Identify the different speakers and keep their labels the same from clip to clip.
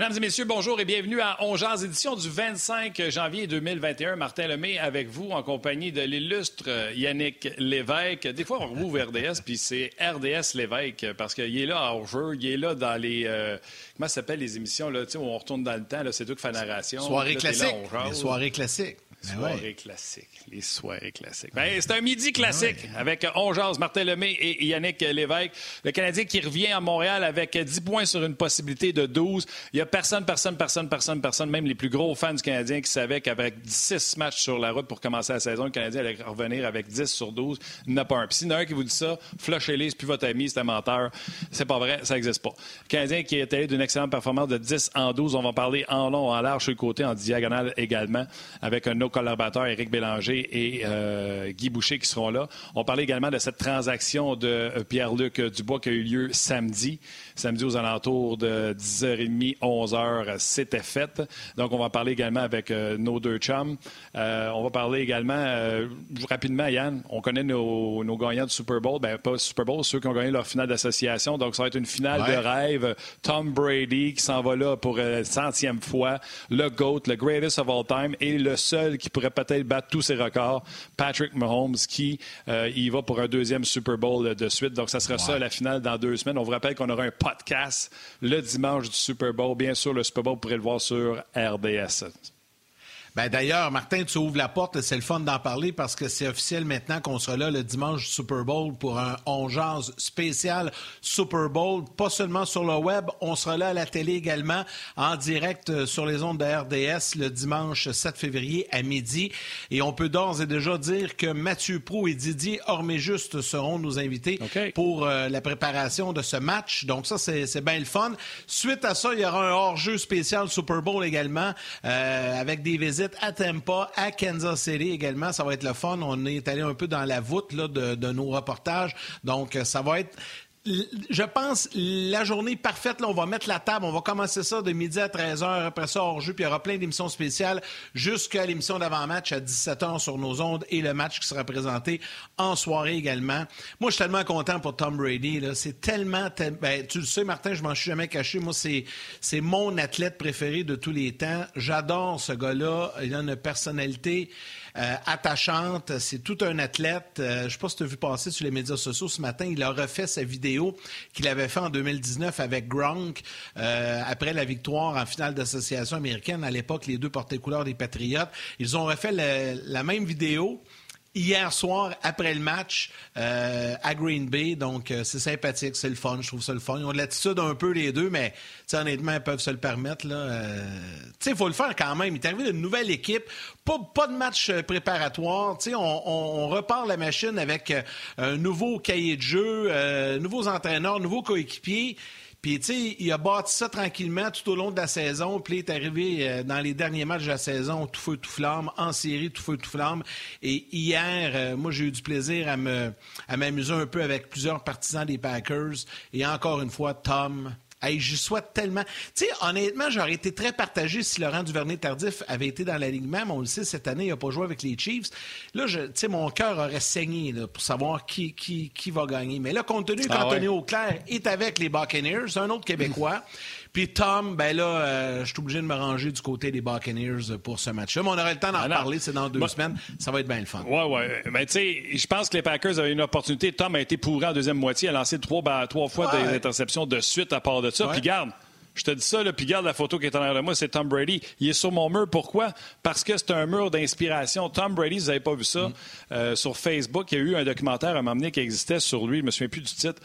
Speaker 1: Mesdames et messieurs, bonjour et bienvenue à Ongears, édition du 25 janvier 2021. Martin Lemay avec vous en compagnie de l'illustre Yannick Lévesque. Des fois, on rouvre RDS, puis c'est RDS Lévesque parce qu'il est là hors jeu, il est là dans les... Euh, comment ça s'appelle les émissions là, où on retourne dans le temps? C'est tout que fait narration.
Speaker 2: Soirée classique. Soirée classique.
Speaker 1: Ben soirée classique. Les soirées classiques. Ben, c'est un midi classique avec Ongeaz, Martin Lemay et Yannick Lévesque. Le Canadien qui revient à Montréal avec 10 points sur une possibilité de 12. Il n'y a personne, personne, personne, personne, personne, même les plus gros fans du Canadien qui savaient qu'avec 6 matchs sur la route pour commencer la saison, le Canadien allait revenir avec 10 sur 12. Il n'a pas un. Puis s'il y en a un qui vous dit ça, flushez-les, c'est plus votre ami, c'est un menteur. C'est pas vrai, ça n'existe pas. Le Canadien qui est allé d'une excellente performance de 10 en 12. On va parler en long, en large sur le côté, en diagonale également, avec un autre collaborateurs, Éric Bélanger et euh, Guy Boucher, qui seront là. On parlait également de cette transaction de euh, Pierre-Luc Dubois qui a eu lieu samedi. Samedi aux alentours de 10h30, 11h, c'était fait. Donc, on va parler également avec euh, nos deux chums. on va parler également, rapidement, Yann, on connaît nos, gagnants du Super Bowl. Ben, pas Super Bowl, ceux qui ont gagné leur finale d'association. Donc, ça va être une finale de rêve. Tom Brady qui s'en va là pour la centième fois. Le GOAT, le greatest of all time et le seul qui pourrait peut-être battre tous ses records. Patrick Mahomes qui euh, y va pour un deuxième Super Bowl de suite. Donc, ça sera ça la finale dans deux semaines. On vous rappelle qu'on aura un podcast le dimanche du Super Bowl. Bien sûr, le Super Bowl, vous pourrez le voir sur RDS.
Speaker 2: Ben D'ailleurs, Martin, tu ouvres la porte, c'est le fun d'en parler parce que c'est officiel maintenant qu'on sera là le dimanche Super Bowl pour un On spécial Super Bowl, pas seulement sur le web, on sera là à la télé également, en direct euh, sur les ondes de RDS le dimanche 7 février à midi. Et on peut d'ores et déjà dire que Mathieu Prou et Didier Orméjuste seront nos invités pour euh, la préparation de ce match. Donc ça, c'est bien le fun. Suite à ça, il y aura un hors-jeu spécial Super Bowl également euh, avec des visites à Tampa, à Kansas City également. Ça va être le fun. On est allé un peu dans la voûte de, de nos reportages. Donc, ça va être je pense la journée parfaite, là, on va mettre la table, on va commencer ça de midi à 13h, après ça hors jeu, puis il y aura plein d'émissions spéciales jusqu'à l'émission d'avant-match à 17h sur nos ondes et le match qui sera présenté en soirée également. Moi, je suis tellement content pour Tom Brady. C'est tellement... Ben, tu le sais, Martin, je m'en suis jamais caché. Moi, c'est mon athlète préféré de tous les temps. J'adore ce gars-là. Il a une personnalité euh, attachante. C'est tout un athlète. Euh, je ne sais pas si tu as vu passer sur les médias sociaux ce matin. Il a refait sa vidéo qu'il avait fait en 2019 avec Gronk euh, après la victoire en finale d'association américaine. À l'époque, les deux portaient couleur des Patriotes. Ils ont refait la même vidéo hier soir, après le match, euh, à Green Bay. Donc, euh, c'est sympathique, c'est le fun. Je trouve ça le fun. Ils ont de l'attitude un peu, les deux, mais honnêtement, ils peuvent se le permettre. Euh, il faut le faire quand même. Il est arrivé d'une nouvelle équipe. Pas, de match préparatoire. On, on, on, repart la machine avec un nouveau cahier de jeu, nouveaux entraîneurs, nouveaux coéquipiers. Puis, tu sais, il a bâti ça tranquillement tout au long de la saison. Puis, il est arrivé euh, dans les derniers matchs de la saison, tout feu, tout flamme, en série, tout feu, tout flamme. Et hier, euh, moi, j'ai eu du plaisir à me à m'amuser un peu avec plusieurs partisans des Packers. Et encore une fois, Tom, Hey, je souhaite tellement. Tu sais, honnêtement, j'aurais été très partagé si Laurent Duvernay-Tardif avait été dans l'alignement, mais on le sait, cette année, il n'a pas joué avec les Chiefs. Là, tu sais, mon cœur aurait saigné pour savoir qui, qui, qui va gagner. Mais là, compte tenu ah qu'Anthony Auclair est avec les Buccaneers, un autre Québécois, puis Tom, ben là, euh, je suis obligé de me ranger du côté des Buccaneers pour ce match-là. Mais on aura le temps d'en ah parler, c'est dans deux semaines. Ça va être bien le fun.
Speaker 1: Oui, oui. Ben, tu sais, je pense que les Packers avaient une opportunité. Tom a été pourri en deuxième moitié. Il a lancé trois, trois fois des interceptions de suite à part de ça. Puis garde. Je te dis ça, là, puis garde la photo qui est en arrière de moi, c'est Tom Brady. Il est sur mon mur. Pourquoi? Parce que c'est un mur d'inspiration. Tom Brady, vous n'avez pas vu ça, mm. euh, sur Facebook, il y a eu un documentaire à un moment donné qui existait sur lui, je me souviens plus du titre.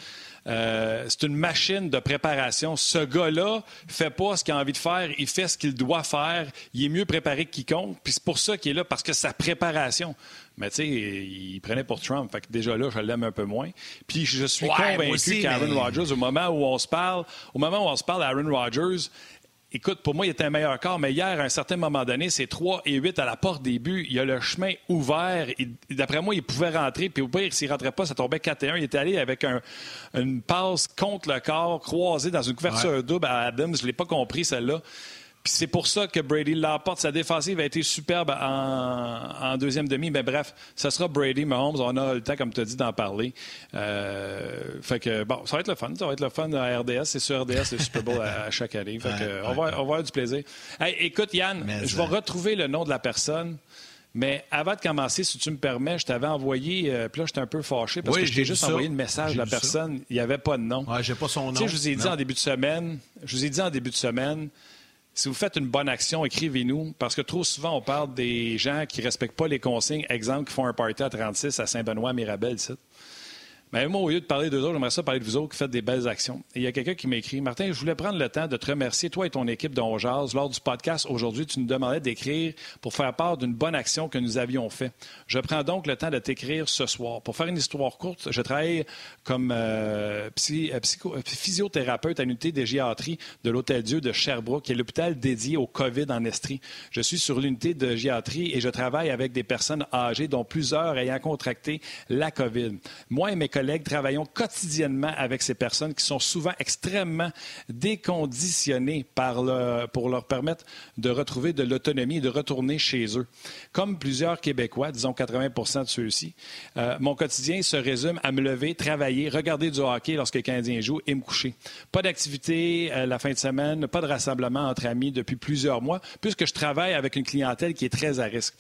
Speaker 1: Euh, c'est une machine de préparation. Ce gars-là fait pas ce qu'il a envie de faire, il fait ce qu'il doit faire. Il est mieux préparé que quiconque. Puis c'est pour ça qu'il est là, parce que sa préparation. Mais tu sais, il prenait pour Trump. Fait que déjà là, je l'aime un peu moins. Puis je suis convaincu qu'Aaron Rodgers, au moment où on se parle, au moment où on se parle d'Aaron Rodgers, Écoute, pour moi, il était un meilleur corps, mais hier, à un certain moment donné, c'est 3 et 8 à la porte des buts. Il y a le chemin ouvert. D'après moi, il pouvait rentrer. Puis au pire, s'il ne rentrait pas, ça tombait 4 et 1. Il était allé avec une passe contre le corps, croisée dans une couverture double à Adams. Je ne l'ai pas compris, celle-là. Puis c'est pour ça que Brady l'emporte. Sa défensive a été superbe en, deuxième demi. Mais bref, ça sera Brady, Mahomes. On aura le temps, comme tu as dit, d'en parler. Euh, fait que, bon, ça va être le fun. Ça va être le fun à RDS. C'est sur RDS, le Super Bowl à, chaque année. Fait que, on, va, on va avoir du plaisir. écoute, Yann, je vais retrouver le nom de la personne. Mais avant de commencer, si tu me permets, je t'avais envoyé, euh, puis là, j'étais un peu fâché parce que je t'ai juste envoyé le message de la personne. Il n'y avait pas de nom.
Speaker 2: Ouais, j'ai pas son nom.
Speaker 1: Tu sais, je vous ai dit en début de semaine, je vous ai dit en début de semaine, si vous faites une bonne action, écrivez-nous, parce que trop souvent, on parle des gens qui ne respectent pas les consignes. Exemple, qui font un party à 36 à Saint-Benoît, Mirabel, ici. Mais moi, au lieu de parler d'eux autres, j'aimerais ça parler de vous autres qui faites des belles actions. Il y a quelqu'un qui m'écrit Martin, je voulais prendre le temps de te remercier, toi et ton équipe de Lors du podcast aujourd'hui, tu nous demandais d'écrire pour faire part d'une bonne action que nous avions faite. Je prends donc le temps de t'écrire ce soir. Pour faire une histoire courte, je travaille comme euh, euh, physiothérapeute à l'unité de géatrie de l'Hôtel Dieu de Sherbrooke, qui est l'hôpital dédié au COVID en Estrie. Je suis sur l'unité de géatrie et je travaille avec des personnes âgées, dont plusieurs ayant contracté la COVID. Moi et mes collègues travaillons quotidiennement avec ces personnes qui sont souvent extrêmement déconditionnées pour leur permettre de retrouver de l'autonomie et de retourner chez eux. Comme plusieurs Québécois, disons 80 de ceux-ci, euh, mon quotidien se résume à me lever, travailler, regarder du hockey lorsque les Canadiens jouent et me coucher. Pas d'activité euh, la fin de semaine, pas de rassemblement entre amis depuis plusieurs mois, puisque je travaille avec une clientèle qui est très à risque.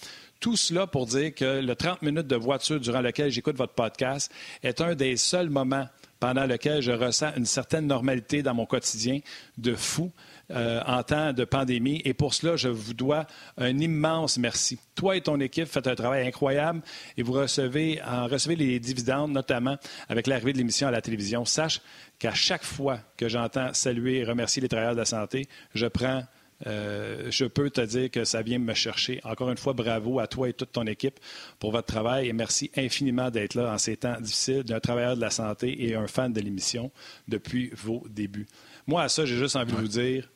Speaker 1: Tout cela pour dire que le 30 minutes de voiture durant lequel j'écoute votre podcast est un des seuls moments pendant lequel je ressens une certaine normalité dans mon quotidien de fou. Euh, en temps de pandémie. Et pour cela, je vous dois un immense merci. Toi et ton équipe faites un travail incroyable et vous recevez, en recevez les dividendes, notamment avec l'arrivée de l'émission à la télévision. Sache qu'à chaque fois que j'entends saluer et remercier les travailleurs de la santé, je prends euh, je peux te dire que ça vient me chercher. Encore une fois, bravo à toi et toute ton équipe pour votre travail et merci infiniment d'être là en ces temps difficiles, d'un travailleur de la santé et un fan de l'émission depuis vos débuts. Moi, à ça, j'ai juste envie de vous dire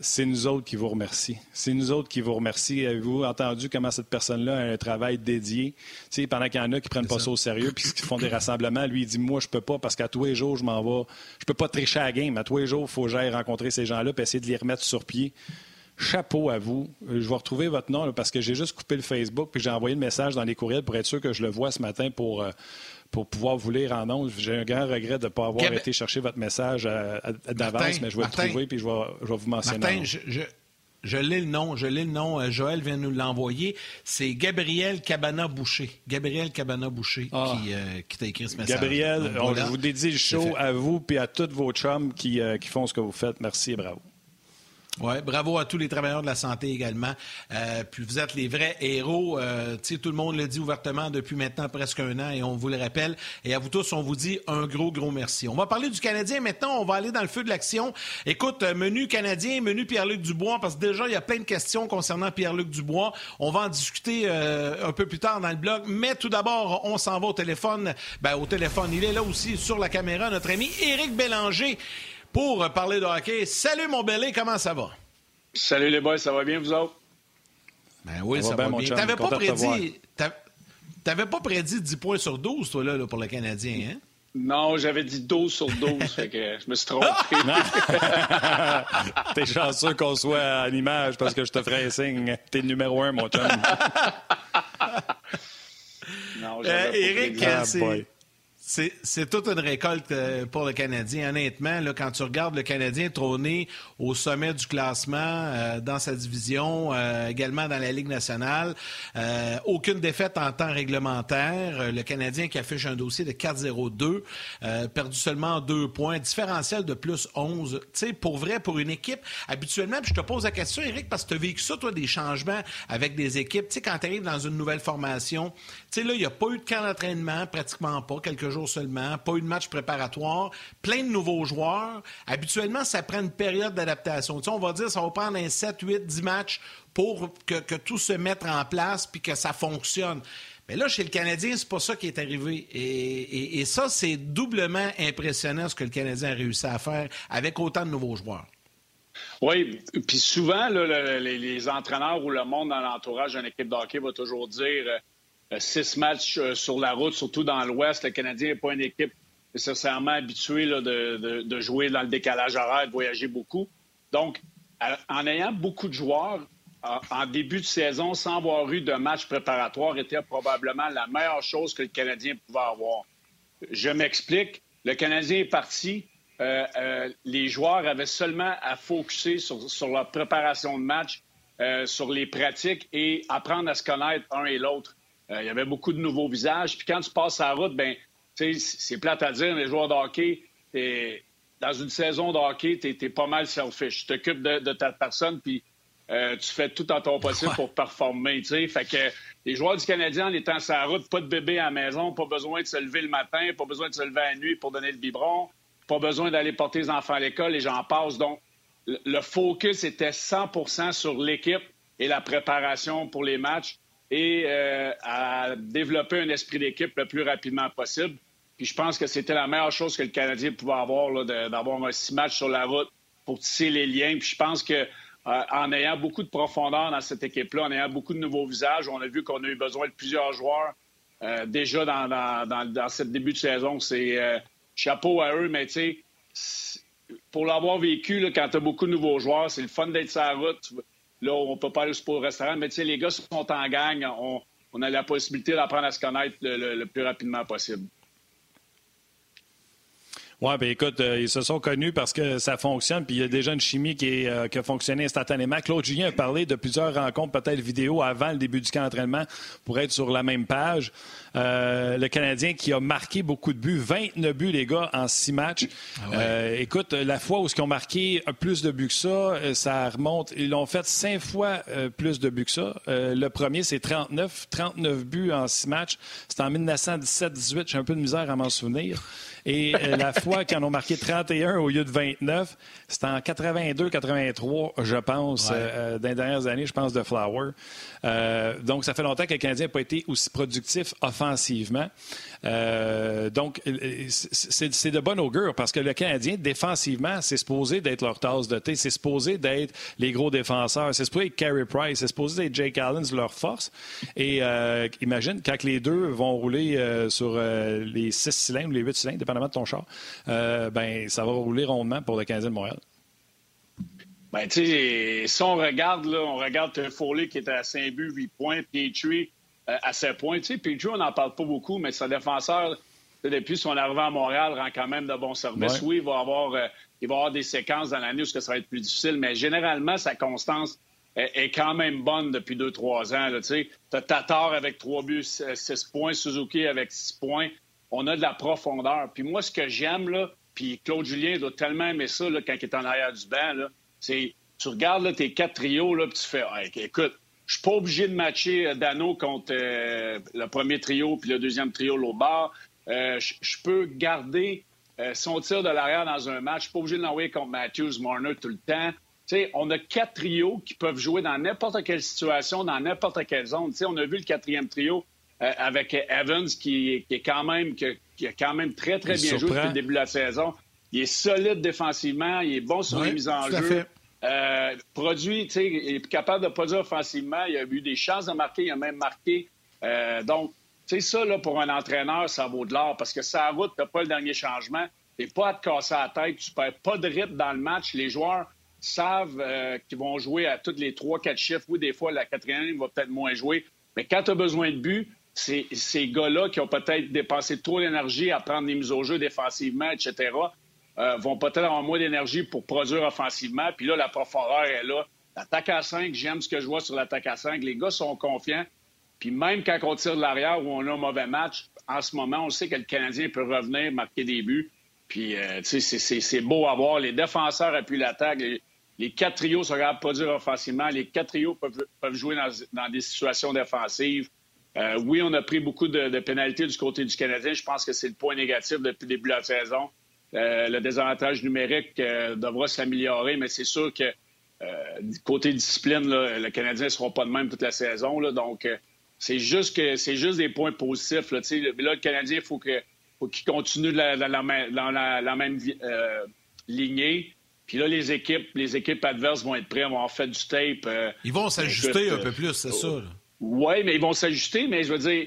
Speaker 1: c'est nous autres qui vous remercions. C'est nous autres qui vous remercions. Avez-vous entendu comment cette personne-là a un travail dédié? Pendant qu'il y en a qui prennent pas ça au sérieux puis qui font des rassemblements, lui, il dit Moi, je peux pas parce qu'à tous les jours, je m'en vais. Je peux pas tricher à la game. À tous les jours, il faut que j'aille rencontrer ces gens-là et essayer de les remettre sur pied. Chapeau à vous. Je vais retrouver votre nom parce que j'ai juste coupé le Facebook puis j'ai envoyé le message dans les courriels pour être sûr que je le vois ce matin pour. Euh, pour pouvoir vous lire en ondes. J'ai un grand regret de ne pas avoir été chercher votre message d'avance, mais je vais le trouver puis je vais, vous mentionner.
Speaker 2: Martin, je, je, lis le nom, je lis le nom. Euh, Joël vient nous l'envoyer. C'est Gabriel Cabana-Boucher. Gabriel Cabana-Boucher ah. euh, qui, t'a écrit ce message.
Speaker 1: Gabriel, je vous dédie le show à vous et à tous vos chums qui, euh, qui font ce que vous faites. Merci et bravo.
Speaker 2: Oui, bravo à tous les travailleurs de la santé également. Euh, puis vous êtes les vrais héros. Euh, tout le monde le dit ouvertement depuis maintenant presque un an et on vous le rappelle. Et à vous tous, on vous dit un gros, gros merci. On va parler du Canadien maintenant. On va aller dans le feu de l'action. Écoute, euh, menu Canadien, menu Pierre-Luc Dubois, parce que déjà, il y a plein de questions concernant Pierre-Luc Dubois. On va en discuter euh, un peu plus tard dans le blog. Mais tout d'abord, on s'en va au téléphone. Ben, au téléphone, il est là aussi sur la caméra, notre ami Éric Bélanger pour parler de hockey. Salut mon belé, comment ça va?
Speaker 3: Salut les boys, ça va bien vous autres?
Speaker 2: Ben oui, ça, va, bien. T'avais pas prédit. T'avais pas prédit 10 points sur 12, toi, là, pour le Canadien, hein?
Speaker 3: Non, j'avais dit 12 sur 12, fait que je me suis trompé.
Speaker 1: T'es chanceux qu'on soit à l'image parce que je te ferai un signe. T'es le numéro un, mon chum.
Speaker 2: non, euh, Eric, c'est... C'est toute une récolte euh, pour le Canadien. Honnêtement, quand tu regardes le Canadien trôner au sommet du classement euh, dans sa division, euh, également dans la Ligue nationale, aucune défaite en temps réglementaire. Le Canadien qui affiche un dossier de 4-0-2, perdu seulement deux points, différentiel de plus 11. Tu sais, pour vrai, pour une équipe, habituellement, puis je te pose la question, Eric, parce que tu as vécu ça, toi, des changements avec des équipes. Tu sais, quand tu arrives dans une nouvelle formation, tu sais, là, il n'y a pas eu de camp d'entraînement, pratiquement pas, quelques jours seulement, pas eu de match préparatoire, plein de nouveaux joueurs. Habituellement, ça prend une période d'adaptation. on va dire ça va prendre un 7, 8, 10 matchs pour que, tout se mette en place puis que ça fonctionne. Mais là, chez le Canadien, c'est pas ça qui est arrivé. Et, ça, c'est doublement impressionnant ce que le Canadien a réussi à faire avec autant de nouveaux joueurs.
Speaker 3: Oui, puis souvent, les, entraîneurs ou le monde dans l'entourage d'une équipe de hockey va toujours dire euh, six matchs euh, sur la route, surtout dans l'Ouest. Le Canadien n'est pas une équipe nécessairement habituée de, jouer dans le décalage horaire, de voyager beaucoup. Donc, en ayant beaucoup de joueurs en début de saison, sans avoir eu de match préparatoire, était probablement la meilleure chose que le Canadien pouvait avoir. Je m'explique. Le Canadien est parti. Euh, euh, les joueurs avaient seulement à focuser sur, sur leur préparation de match, euh, sur les pratiques et apprendre à se connaître un et l'autre. Il y avait beaucoup de nouveaux visages. Puis quand tu passes la route, ben, c'est plate à dire, les joueurs de hockey, dans une saison de hockey, tu es, pas mal selfish. Tu t'occupes de, de, ta personne, puis euh, tu fais tout en ton possible pour performer. sais. Fait que les joueurs du Canadien, en étant sur la route, pas de bébé à la maison, pas besoin de se lever le matin, pas besoin de se lever la nuit pour donner le biberon, pas besoin d'aller porter les enfants à l'école et j'en passe. Donc, le focus était 100% sur l'équipe et la préparation pour les matchs et euh, à développer un esprit d'équipe le plus rapidement possible. Puis je pense que c'était la meilleure chose que le Canadien pouvait avoir, d'avoir un six matchs sur la route pour tisser les liens. Puis je pense que euh, en ayant beaucoup de profondeur dans cette équipe-là, en ayant beaucoup de nouveaux visages. On a vu qu'on a eu besoin de plusieurs joueurs euh, déjà dans, dans, ce début de saison. C'est chapeau à eux, mais tu sais, pour l'avoir vécu, quand tu as beaucoup de nouveaux joueurs, c'est le fun d'être sur la route. Là, on peut pas aller au restaurant, mais tu sais, les gars sont en gang. On, a la possibilité d'apprendre à se connaître le plus rapidement possible.
Speaker 1: Oui, bien écoute, euh, ils se sont connus parce que ça fonctionne, puis il y a déjà une chimie qui, euh, qui a fonctionné instantanément. Claude Julien a parlé de plusieurs rencontres, peut-être vidéo, avant le début du camp d'entraînement pour être sur la même page. Euh, le Canadien qui a marqué beaucoup de buts, 29 buts, les gars, en six matchs. Ah écoute, la fois où ils ont marqué plus de buts que ça, ça remonte. Ils l'ont fait cinq fois plus de buts que ça. le premier, c'est 39. 39 buts en six matchs. C'était en 1917-18. J'ai un peu de misère à m'en souvenir. Et euh, la fois qu'ils en ont marqué 31 au lieu de 29, c'était en 82-83, je pense, euh, euh, dans les dernières années, je pense, de Flower. donc, ça fait longtemps que le Canadien n'a pas été aussi productif offensivement. Euh, donc, c'est de bon augure parce que le Canadien, défensivement, c'est supposé d'être leur tasse de thé. C'est supposé d'être les gros défenseurs. C'est supposé être Carey Price. C'est supposé être Jake Allen, leur force. Et euh, imagine, quand les deux vont rouler euh, sur les six cylindres ou les huit cylindres, dépendamment de ton char, ben, ça va rouler rondement pour le Canadien de Montréal.
Speaker 3: Ben, tu sais, si on regarde, là, on regarde Foley qui était à 5 buts, 8 points, Petrie euh, à ce point. Tu sais, puis on n'en parle pas beaucoup, mais son défenseur, depuis son arrivée à Montréal, rend quand même de bons services. Oui, il va, avoir, euh, il va avoir des séquences dans l'année où ça va être plus difficile, mais généralement, sa constance est, quand même bonne depuis deux, trois ans. Tu as Tatar avec trois buts, six points, Suzuki avec six points. On a de la profondeur. Puis moi, ce que j'aime, là, puis Claude Julien doit tellement aimer ça quand il est en arrière du banc, c'est tu regardes tes quatre trios, là, puis tu fais écoute, je suis pas obligé de matcher euh, Dano contre euh, le premier trio puis le deuxième trio l'autre bord. Euh, je peux garder son tir de l'arrière dans un match. Je suis pas obligé de l'envoyer contre Matthews, Marner tout le temps. on a quatre trios qui peuvent jouer dans n'importe quelle situation, dans n'importe quelle zone. on a vu le quatrième trio avec Evans qui, est quand même qui, a quand même très très bien joué depuis le début de la saison. Il est solide défensivement, il est bon sur les mises en jeu. Euh, produit, tu sais, il est capable de produire offensivement. Il a eu des chances de marquer, il a même marqué. Euh, donc, tu sais, ça, là, pour un entraîneur, ça vaut de l'or parce que ça route, tu pas le dernier changement. Tu pas à te casser la tête, tu perds pas de rythme dans le match. Les joueurs savent euh, qu'ils vont jouer à tous les trois, quatre chiffres. Oui, des fois, la quatrième ligne va peut-être moins jouer. Mais quand tu as besoin de but, ces gars-là qui ont peut-être dépensé trop d'énergie à prendre des mises au jeu défensivement, etc., euh, vont peut-être avoir moins d'énergie pour produire offensivement. Puis là, la profondeur est là. L'attaque à 5, j'aime ce que je vois sur l'attaque à 5. Les gars sont confiants. Puis même quand on tire de l'arrière ou on a un mauvais match, en ce moment, on sait que le Canadien peut revenir, marquer des buts. Puis, euh, c'est beau à voir. Les défenseurs appuient l'attaque. Les, quatre trios capables de produire offensivement. Les quatre trios peuvent, jouer dans, des situations défensives. Euh, oui, on a pris beaucoup de, de, pénalités du côté du Canadien. Je pense que c'est le point négatif depuis le début de la saison. Euh, le désavantage numérique euh, devra s'améliorer, mais c'est sûr que côté discipline, le Canadien ne sera pas de même toute la saison. donc, c'est juste que c'est juste des points positifs. Là, le Canadien, il faut qu'il continue dans la, même lignée. Puis là, les équipes, les équipes adverses vont être prêtes, vont avoir fait du tape.
Speaker 2: ils vont s'ajuster un peu plus, c'est ça.
Speaker 3: Oui, mais ils vont s'ajuster, mais je veux dire,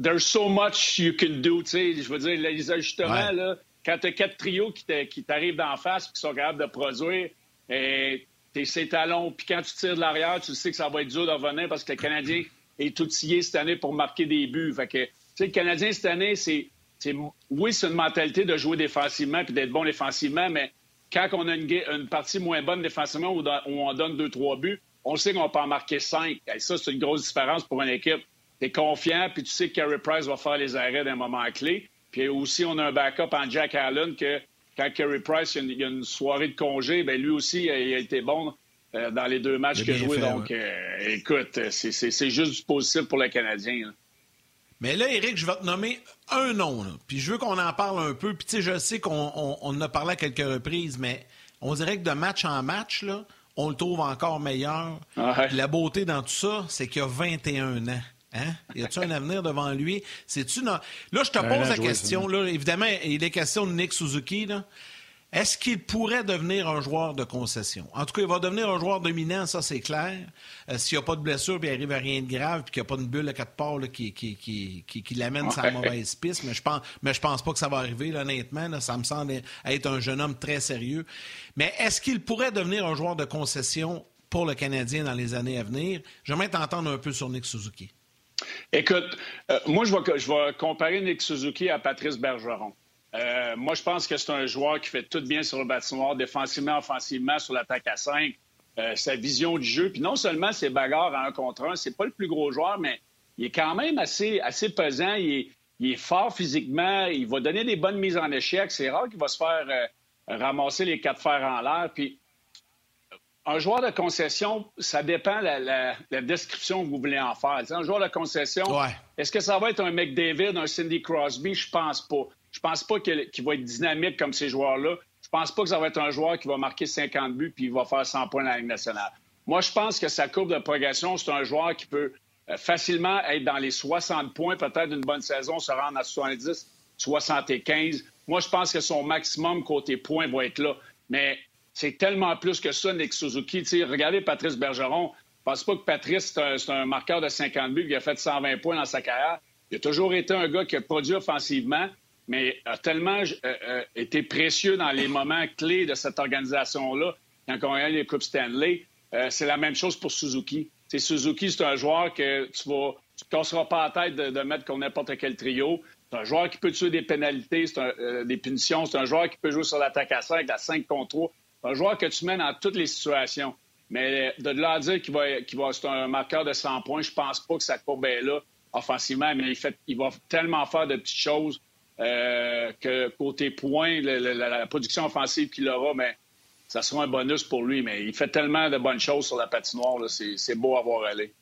Speaker 3: there's so much you can do, tu sais. Je veux dire, les ajustements, là, quand tu as quatre trios qui t'arrivent d'en face et qui sont capables de produire, Et t'es ses talons, puis quand tu tires de l'arrière, tu sais que ça va être dur de revenir parce que le Canadien est outillé cette année pour marquer des buts. Fait que, tu sais, le Canadien cette année, c'est, oui, c'est une mentalité de jouer défensivement puis d'être bon défensivement, mais quand on a une, partie moins bonne défensivement où, on donne deux, trois buts, on sait qu'on peut en marquer cinq. Et ça, c'est une grosse différence pour une équipe. Tu es confiant, puis tu sais que Carey Price va faire les arrêts d'un moment clé. Puis aussi, on a un backup en Jack Allen que quand Carey Price, il y, a une, soirée de congé, bien, lui aussi, il a été bon euh, dans les deux matchs qu'il a joué. Donc, euh, écoute, c'est juste du positif pour le Canadien.
Speaker 2: Mais là, Eric, je vais te nommer un nom, puis je veux qu'on en parle un peu. Puis tu sais, je sais qu'on en a parlé à quelques reprises, mais on dirait que de match en match, là, on le trouve encore meilleur. La beauté dans tout ça, c'est qu'il a 21 ans. Hein? Y a-tu un avenir devant lui? C'est-tu Là, je te pose la question. Là, évidemment, il est question de Nick Suzuki. Là. Est-ce qu'il pourrait devenir un joueur de concession? En tout cas, il va devenir un joueur dominant, ça c'est clair. Euh, s'il n'y a pas de blessure, puis il arrive à rien de grave, puis qu'il n'y a pas une bulle à quatre parts qui, qui, qui, qui l'amène sur la mauvaise piste, mais je pense, mais je pense pas que ça va arriver, honnêtement. ça me semble être un jeune homme très sérieux. Mais est-ce qu'il pourrait devenir un joueur de concession pour le Canadien dans les années à venir? J'aimerais t'entendre un peu sur Nick Suzuki.
Speaker 3: Écoute, euh, moi, je vais, je vais comparer Nick Suzuki à Patrice Bergeron. Euh, moi, je pense que c'est un joueur qui fait tout bien sur le bâtiment, défensivement, offensivement, sur l'attaque à 5. Euh, sa vision du jeu. Puis non seulement ses bagarres à un contre un, c'est pas le plus gros joueur, mais il est quand même assez, assez pesant. Il est, fort physiquement. Il va donner des bonnes mises en échec. C'est rare qu'il va se faire euh, ramasser les quatre fers en l'air. Puis un joueur de concession, ça dépend de la, description que vous voulez en faire. un joueur de concession, est-ce que ça va être un McDavid, un Cindy Crosby? Je pense pas. Je pense pas qu'il va être dynamique comme ces joueurs-là. Je pense pas que ça va être un joueur qui va marquer 50 buts puis il va faire 100 points dans la Ligue nationale. Moi, je pense que sa courbe de progression, c'est un joueur qui peut euh, facilement être dans les 60 points, peut-être d'une bonne saison, se rendre à 70, 75. Moi, je pense que son maximum côté points va être là. Mais c'est tellement plus que ça, Nick Suzuki. regardez Patrice Bergeron. Je pense pas que Patrice, c'est un, un, marqueur de 50 buts qui a fait 120 points dans sa carrière. Il a toujours été un gars qui a produit offensivement, mais a tellement euh, euh, été précieux dans les moments clés de cette organisation-là, quand on a les Coupes Stanley. Euh, c'est la même chose pour Suzuki. Suzuki, c'est un joueur que tu vas, tu ne casseras pas la tête de, mettre comme n'importe quel trio. C'est un joueur qui peut tuer des pénalités, des punitions. C'est un joueur qui peut jouer sur l'attaque à 5, à 5 contre 3. C'est un joueur que tu mets dans toutes les situations. Mais de là à dire qu'il va, qu'il va c'est un marqueur de 100 points, je pense pas que sa courbe est là offensivement, mais il, fait, il va tellement faire de petites choses euh, que côté points, la, production offensive qu'il aura, mais ça sera un bonus pour lui. Mais il fait tellement de bonnes choses sur la patinoire, c'est beau à voir aller.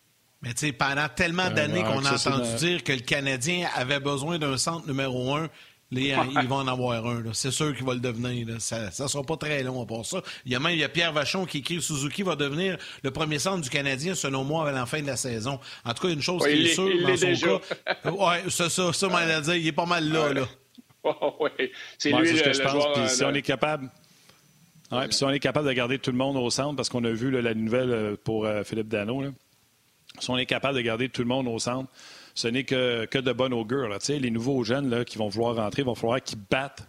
Speaker 2: Mais tu sais, pendant tellement d'années qu'on a entendu dire que le Canadien avait besoin d'un centre numéro un, les, ils vont en avoir un. C'est sûr qu'il va le devenir. Ça ne sera pas très long pour ça. Il y a même il y a Pierre Vachon qui écrit Suzuki va devenir le premier centre du Canadien, selon moi, à la fin de la saison. En tout cas, une chose qui est sûre, dans son cas. Oui, c'est ça, ça, m'en dire. Il est pas mal là. là.
Speaker 3: oui, c'est lui
Speaker 1: ce que je pense. si on est capable. Ouais, puis si on est capable de garder tout le monde au centre, parce qu'on a vu la nouvelle euh, pour euh, Philippe Dano, si on est capable de garder tout le monde au centre, ce n'est que, que de bon augure. Là. Les nouveaux jeunes là, qui vont vouloir rentrer, il va falloir qu'ils battent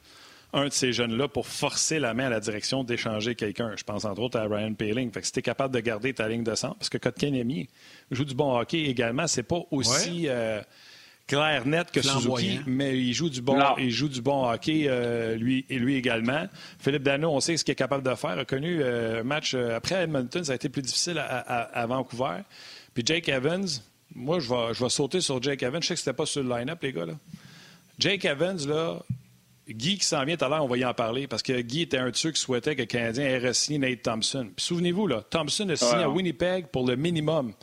Speaker 1: un de ces jeunes-là pour forcer la main à la direction d'échanger quelqu'un. Je pense entre autres à Ryan Paling. Fait que si tu es capable de garder ta ligne de centre, parce que Kotkaniemi joue du bon hockey également, c'est pas aussi euh, clair net que Suzuki, mais il joue du bon, il joue du bon hockey euh, lui et lui également. Philippe Dano, on sait ce qu'il est capable de faire. A connu euh, un match après Edmonton, ça a été plus difficile à, à Vancouver. Puis Jake Evans, moi, je vais, je vais sauter sur Jake Evans. Je sais que c'était pas sur le line-up, les gars. Là. Jake Evans, là, Guy qui s'en vient tout à l'heure, on va y en parler, parce que Guy était un de ceux qui souhaitait que le Canadien ait signé Nate Thompson. Puis souvenez-vous, là, Thompson a signé à Winnipeg pour le minimum.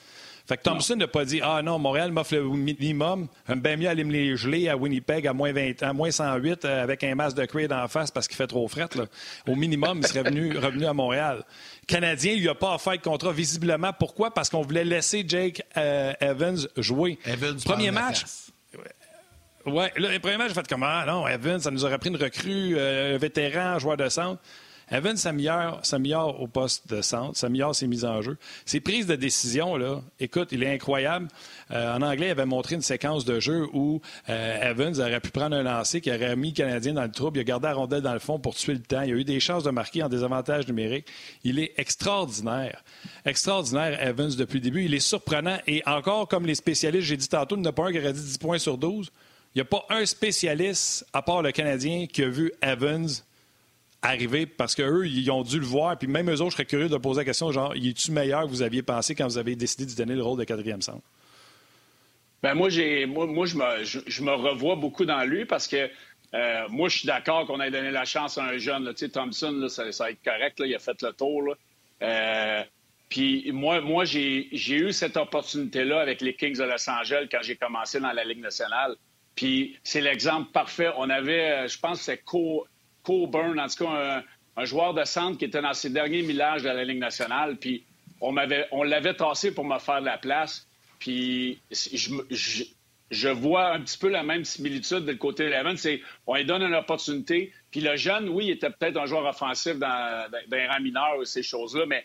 Speaker 1: Fait que Thompson n'a pas dit Ah non, Montréal m'offre le minimum. Bien mieux aller me les geler à Winnipeg à moins, 20, à moins 108 euh, avec un masque de cuir en face parce qu'il fait trop fret. Là. Au minimum, il serait venu, revenu à Montréal. Canadien, il n'a pas offert de contrat visiblement. Pourquoi? Parce qu'on voulait laisser Jake euh, Evans jouer.
Speaker 2: Evans
Speaker 1: premier match. Ouais, le premier match, j'ai fait comment? Ah, non, Evans, ça nous aurait pris une recrue, euh, un vétéran, joueur de centre. Evans s'améliore au poste de centre, s'améliore ses mises en jeu. Ses prises de décision, là, écoute, il est incroyable. Euh, en anglais, il avait montré une séquence de jeu où euh, Evans aurait pu prendre un lancer qui aurait mis le Canadien dans le trouble. Il a gardé la dans le fond pour tuer le temps. Il a eu des chances de marquer en désavantage numérique. Il est extraordinaire. Extraordinaire, Evans, depuis le début. Il est surprenant. Et encore, comme les spécialistes, j'ai dit tantôt, il n'y en a pas un qui aurait dit 10 points sur 12. Il n'y a pas un spécialiste, à part le Canadien, qui a vu Evans arriver parce qu'eux, ils ont dû le voir. Puis même eux autres, je serais curieux de poser la question genre, il est-tu meilleur que vous aviez pensé quand vous avez décidé de donner le rôle de quatrième centre?
Speaker 3: Ben moi, j'ai, moi, moi je, me, je, me revois beaucoup dans lui parce que euh, moi, je suis d'accord qu'on ait donné la chance à un jeune. Tu sais, Thompson, ça, va être correct. Il a fait le tour. Euh, puis moi, moi j'ai, eu cette opportunité-là avec les Kings de Los Angeles quand j'ai commencé dans la Ligue nationale. Puis c'est l'exemple parfait. On avait, euh, je pense c'est Coburn, en tout cas un, joueur de centre qui était dans ses derniers millages de la Ligue nationale. Puis on, l'avait tassé pour me faire de la place. Puis je, vois un petit peu la même similitude de côté de. C'est on lui donne une opportunité. Puis le jeune, oui, il était peut-être un joueur offensif dans, dans, les rangs mineurs ou ces choses-là, mais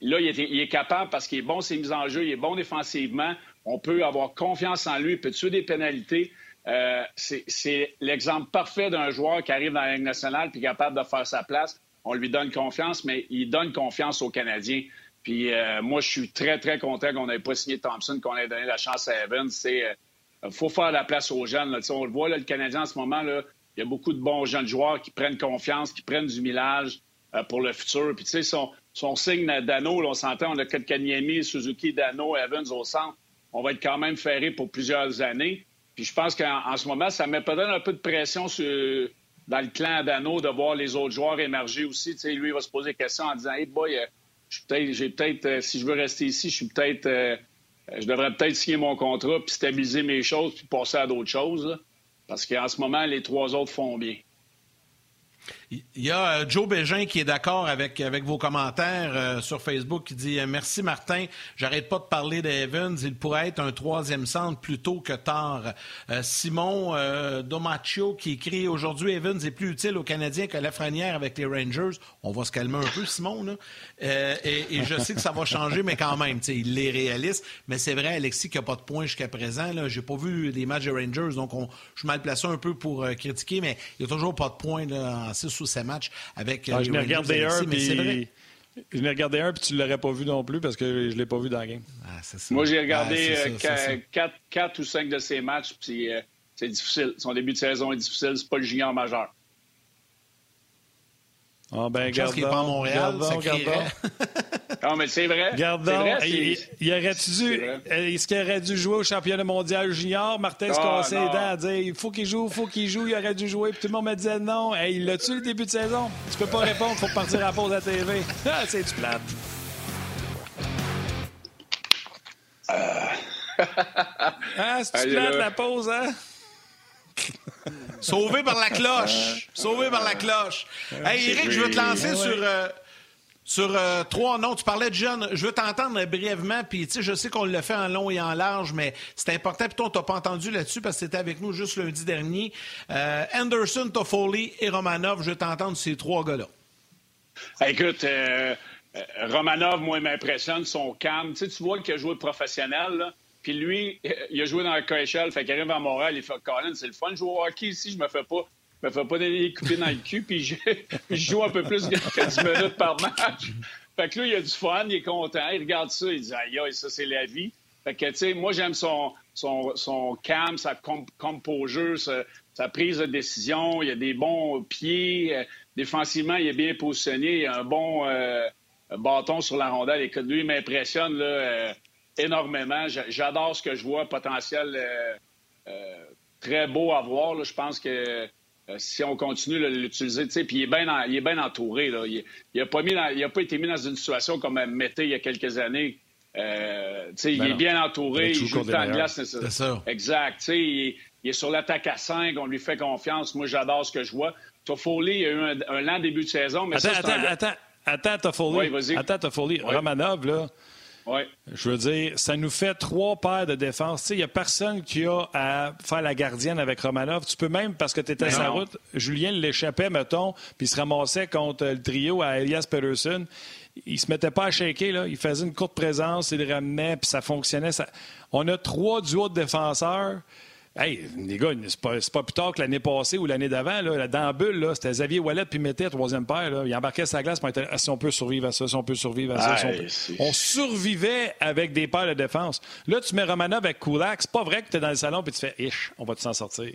Speaker 3: là, il est, il est capable parce qu'il est bon ses mises en jeu, il est bon défensivement. On peut avoir confiance en lui, il peut tuer des pénalités. Euh, c'est l'exemple parfait d'un joueur qui arrive dans la Ligue nationale puis capable de faire sa place. On lui donne confiance, mais il donne confiance aux Canadiens. Puis euh, moi, je suis très, très content qu'on n'ait pas signé Thompson, qu'on ait donné la chance à Evans. C'est euh, faut faire la place aux jeunes. On le voit, le Canadien en ce moment, là, il y a beaucoup de bons jeunes joueurs qui prennent confiance, qui prennent du millage pour le futur. Puis tu sais, son, signe d'anneau, on s'entend, on a Kotkaniemi, Suzuki, Dano, Evans au centre. On va être quand même ferré pour plusieurs années. Puis je pense qu'en ce moment, ça met peut-être un peu de pression dans le clan d'Anneau de voir les autres joueurs émerger aussi. Tu sais, lui, il va se poser des questions en disant Hey boy, euh, j'ai peut-être, euh, si je veux rester ici, je suis peut-être. Euh, je devrais peut-être signer mon contrat, puis stabiliser mes choses, puis passer à d'autres choses. parce qu'en ce moment, les trois autres font bien.
Speaker 2: Il y a euh, Joe Bégin qui est d'accord avec, avec vos commentaires euh, sur Facebook qui dit euh, Merci Martin, j'arrête pas de parler d'Evans, il pourrait être un troisième centre plus tôt que tard. Simon Domaccio qui écrit Aujourd'hui, Evans est plus utile aux Canadiens que Lafrenière avec les Rangers. On va se calmer un peu, Simon. Là. Et, je sais que ça va changer, mais quand même, il est réaliste. Mais c'est vrai, Alexis, qu'il n'y a pas de points jusqu'à présent. Je n'ai pas vu des matchs des Rangers, donc je suis mal placé un peu pour critiquer, mais il n'y a toujours pas de points là, en 6 sous ces matchs avec.
Speaker 1: Ah, je m'ai regardé un, puis. Je m'ai regardé un, puis tu ne l'aurais pas vu non plus parce que je ne l'ai pas vu dans la game.
Speaker 3: Ah, Moi, j'ai regardé ah, quatre, ou cinq de ces matchs, puis euh, c'est difficile. Son début de saison est difficile. C'est pas le junior majeur.
Speaker 1: Ah ben, garde
Speaker 2: qu'il n'est pas à Montréal,
Speaker 3: Non, mais c'est vrai.
Speaker 1: Gardons. il, il aurait-tu dû, est-ce qu'il aurait dû jouer au championnat mondial junior? Martin se ah, cassait les dents à dire il faut qu'il joue, il faut qu'il joue, il aurait dû jouer. Puis tout le monde me disait non. Hey, il l'a-tu le début de saison? Tu peux pas répondre, faut partir à la pause à TV. Ah, c'est du plate. ah, c'est du plate la pause, hein?
Speaker 2: Sauvé par la cloche. Sauvé par la cloche. Hey, Eric, je veux te lancer sur. Euh, sur euh, trois noms, tu parlais de jeunes. Je veux t'entendre brièvement, puis je sais qu'on l'a fait en long et en large, mais c'est important. Puis toi, on t'a pas entendu là-dessus parce que c'était avec nous juste lundi dernier. Euh, Anderson, Toffoli et Romanov, je veux t'entendre ces trois gars-là.
Speaker 3: Écoute, Romanov, moi, il m'impressionne, son calme. Tu sais, tu vois qu'il a joué professionnel, là. Puis lui, il a joué dans le KHL, fait qu'il arrive à Montréal, il fait Colin, c'est le fun de jouer au hockey ici, je me fais pas. Me fais pas donner les dans le cul, puis je, joue un peu plus que 10 minutes par match. Fait que là, il a du fun, il est content, il regarde ça, il dit Aïe, aïe, ça, c'est la vie. Fait que, tu sais, moi, j'aime son, son, son calme, sa composure, sa, prise de décision. Il a des bons pieds. Euh, défensivement, il est bien positionné. Il a un bon euh, bâton sur la rondelle. Et que lui, m'impressionne. Euh, énormément. J'adore ce que je vois, potentiel très beau à voir. Je pense que si on continue de l'utiliser, puis il est bien il est bien entouré. Là. Il n'a pas, pas été mis dans une situation comme Mété il y a quelques années. Euh, il ben est bien entouré, il joue le temps de glace. C'est ça. Exact. Il, il, est sur l'attaque à 5, on lui fait confiance. Moi, j'adore ce que je vois. Toffoli a eu un, lent début de saison, mais
Speaker 1: attends,
Speaker 3: ça,
Speaker 1: attends, attends, attends, Toffoli.
Speaker 3: Oui,
Speaker 1: attends, Toffoli. Romanov, là, Je veux dire, ça nous fait trois paires de défense. Il n'y a personne qui a à faire la gardienne avec Romanov. Tu peux même, parce que tu étais à sa route, Julien l'échappait, mettons, puis il se ramassait contre le trio à Elias Peterson. Il se mettait pas à shaker, là. il faisait une courte présence, il le ramenait, puis ça fonctionnait. On a trois duos de défenseurs. Hey, les gars, c'est pas, pas plus tard que l'année passée ou l'année d'avant. Là, dans la bulle, c'était Xavier Wallet puis mettait troisième paire. Là. Il embarquait sa glace pour être ah, si on peut survivre à ça, si on peut survivre à ça. on, survivait avec des paires de défense. Là, tu mets Romanov avec Kulak. C'est pas vrai que tu es dans le salon et tu fais Ish, on va s'en sortir.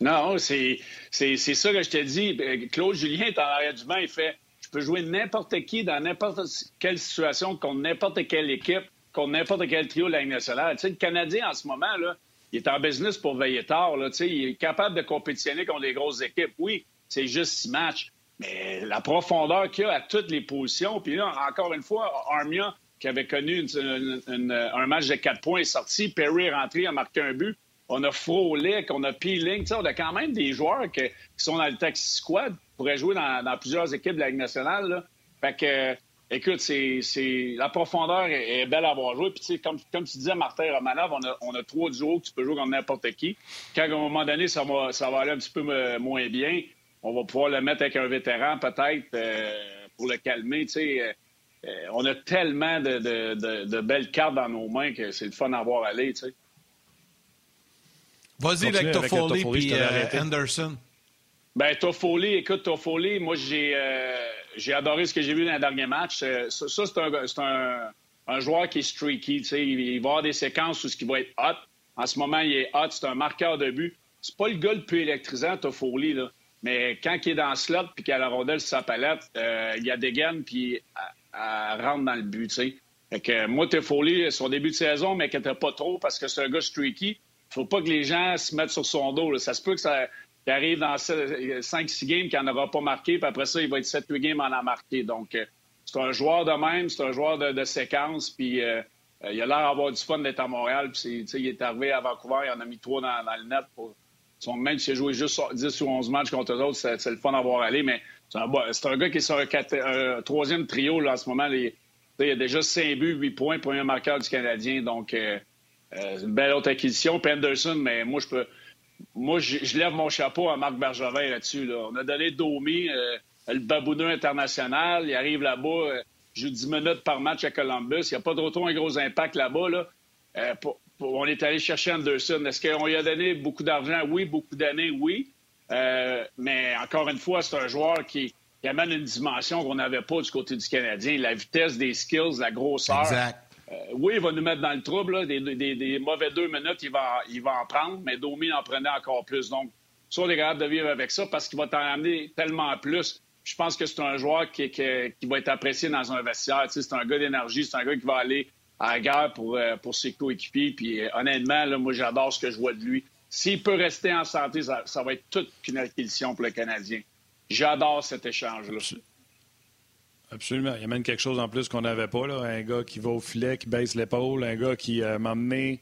Speaker 3: Non, c'est ça que je te dis. Euh, Claude Julien est en arrière du banc. Il fait Je peux jouer n'importe qui dans n'importe quelle situation, contre n'importe quelle équipe, contre n'importe quel trio de la Ligue nationale. Tu sais, le Canadien, en ce moment, là, il est en business pour veiller tard. Là, il est capable de compétitionner contre les grosses équipes. Oui, c'est juste six matchs. Mais la profondeur qu'il a à toutes les positions. Puis là, encore une fois, Armia, qui avait connu un match de quatre points, est sorti. Perry est rentré, a marqué un but. On a frôlé, on a Peeling. On a quand même des joueurs qui sont dans le taxi squad, pourraient jouer dans, plusieurs équipes de la Ligue nationale. Là. Fait que Écoute, c'est, la profondeur est, belle à avoir joué. Puis, comme, comme tu disais, Martin Romanov, on a, on a trois duos que tu peux jouer contre n'importe qui. Quand, à un moment donné, ça va, ça va aller un petit peu euh, moins bien, on va pouvoir le mettre avec un vétéran, peut-être, euh, pour le calmer. Euh, on a tellement de, de, de, belles cartes dans nos mains que c'est le fun à voir aller.
Speaker 2: Vas-y avec Toffoli et Anderson.
Speaker 3: Ben, Toffoli, écoute, Toffoli, moi, j'ai j'ai adoré ce que j'ai vu dans le dernier match. Euh, ça, c'est un, joueur qui est streaky. Il, va avoir des séquences où ce qui va être hot. En ce moment, il est hot. C'est un marqueur de but. C'est pas le gars le plus électrisant, Toffoli, là. Mais quand il est dans le slot puis qu'il a la rondelle sa palette, euh, il y a des gaines puis elle, rentre dans le but, tu Fait que moi, Toffoli, son début de saison, mais m'inquiétait pas trop parce que c'est un gars streaky. Faut pas que les gens se mettent sur son dos. Ça se peut que ça, il arrive dans 5-6 games qu'il n'en aura pas marqué, puis après ça, il va être 7-8 games en a marqué. Donc, euh, c'est un joueur de même, c'est un joueur de, séquence, puis euh, euh, il a l'air d'avoir du fun d'être à Montréal. Puis il est arrivé à Vancouver, il en a mis trois dans, le net. Même s'il a joué juste 10 ou 11 matchs contre eux autres, c'est le fun d'avoir allé, mais c'est un, gars qui est sur un, troisième trio en ce moment. il y a déjà 5 buts, 8 points, premier marqueur du Canadien. Donc, une belle autre acquisition. Puis Anderson, mais moi, je peux moi, je, lève mon chapeau à Marc Bergevin là-dessus. On a donné Domi, euh, le babouneux international. Il arrive là-bas, euh, joue 10 minutes par match à Columbus. Il n'y a pas retour un gros impact là-bas. Là. Euh, on est allé chercher Anderson. Est-ce qu'on lui a donné beaucoup d'argent? Oui. Beaucoup d'années? Oui. mais encore une fois, c'est un joueur qui, amène une dimension qu'on n'avait pas du côté du Canadien. La vitesse des skills, la grosseur.
Speaker 2: Exact.
Speaker 3: Euh, oui, il va nous mettre dans le trouble. Des, mauvais deux minutes, il va, il va en prendre, mais Domi en prenait encore plus. Donc, ça, on est capable de vivre avec ça parce qu'il va t'en amener tellement plus. Je pense que c'est un joueur qui, va être apprécié dans un vestiaire. c'est un gars d'énergie, c'est un gars qui va aller à la guerre pour, euh, pour ses coéquipiers. Puis euh, honnêtement, moi, j'adore ce que je vois de lui. S'il peut rester en santé, ça, ça va être toute une acquisition pour le Canadien. J'adore cet échange-là.
Speaker 1: Absolument. Il y a même quelque chose en plus qu'on n'avait pas. Là. Un gars qui va au filet, qui baisse l'épaule, un gars qui euh, m'a amené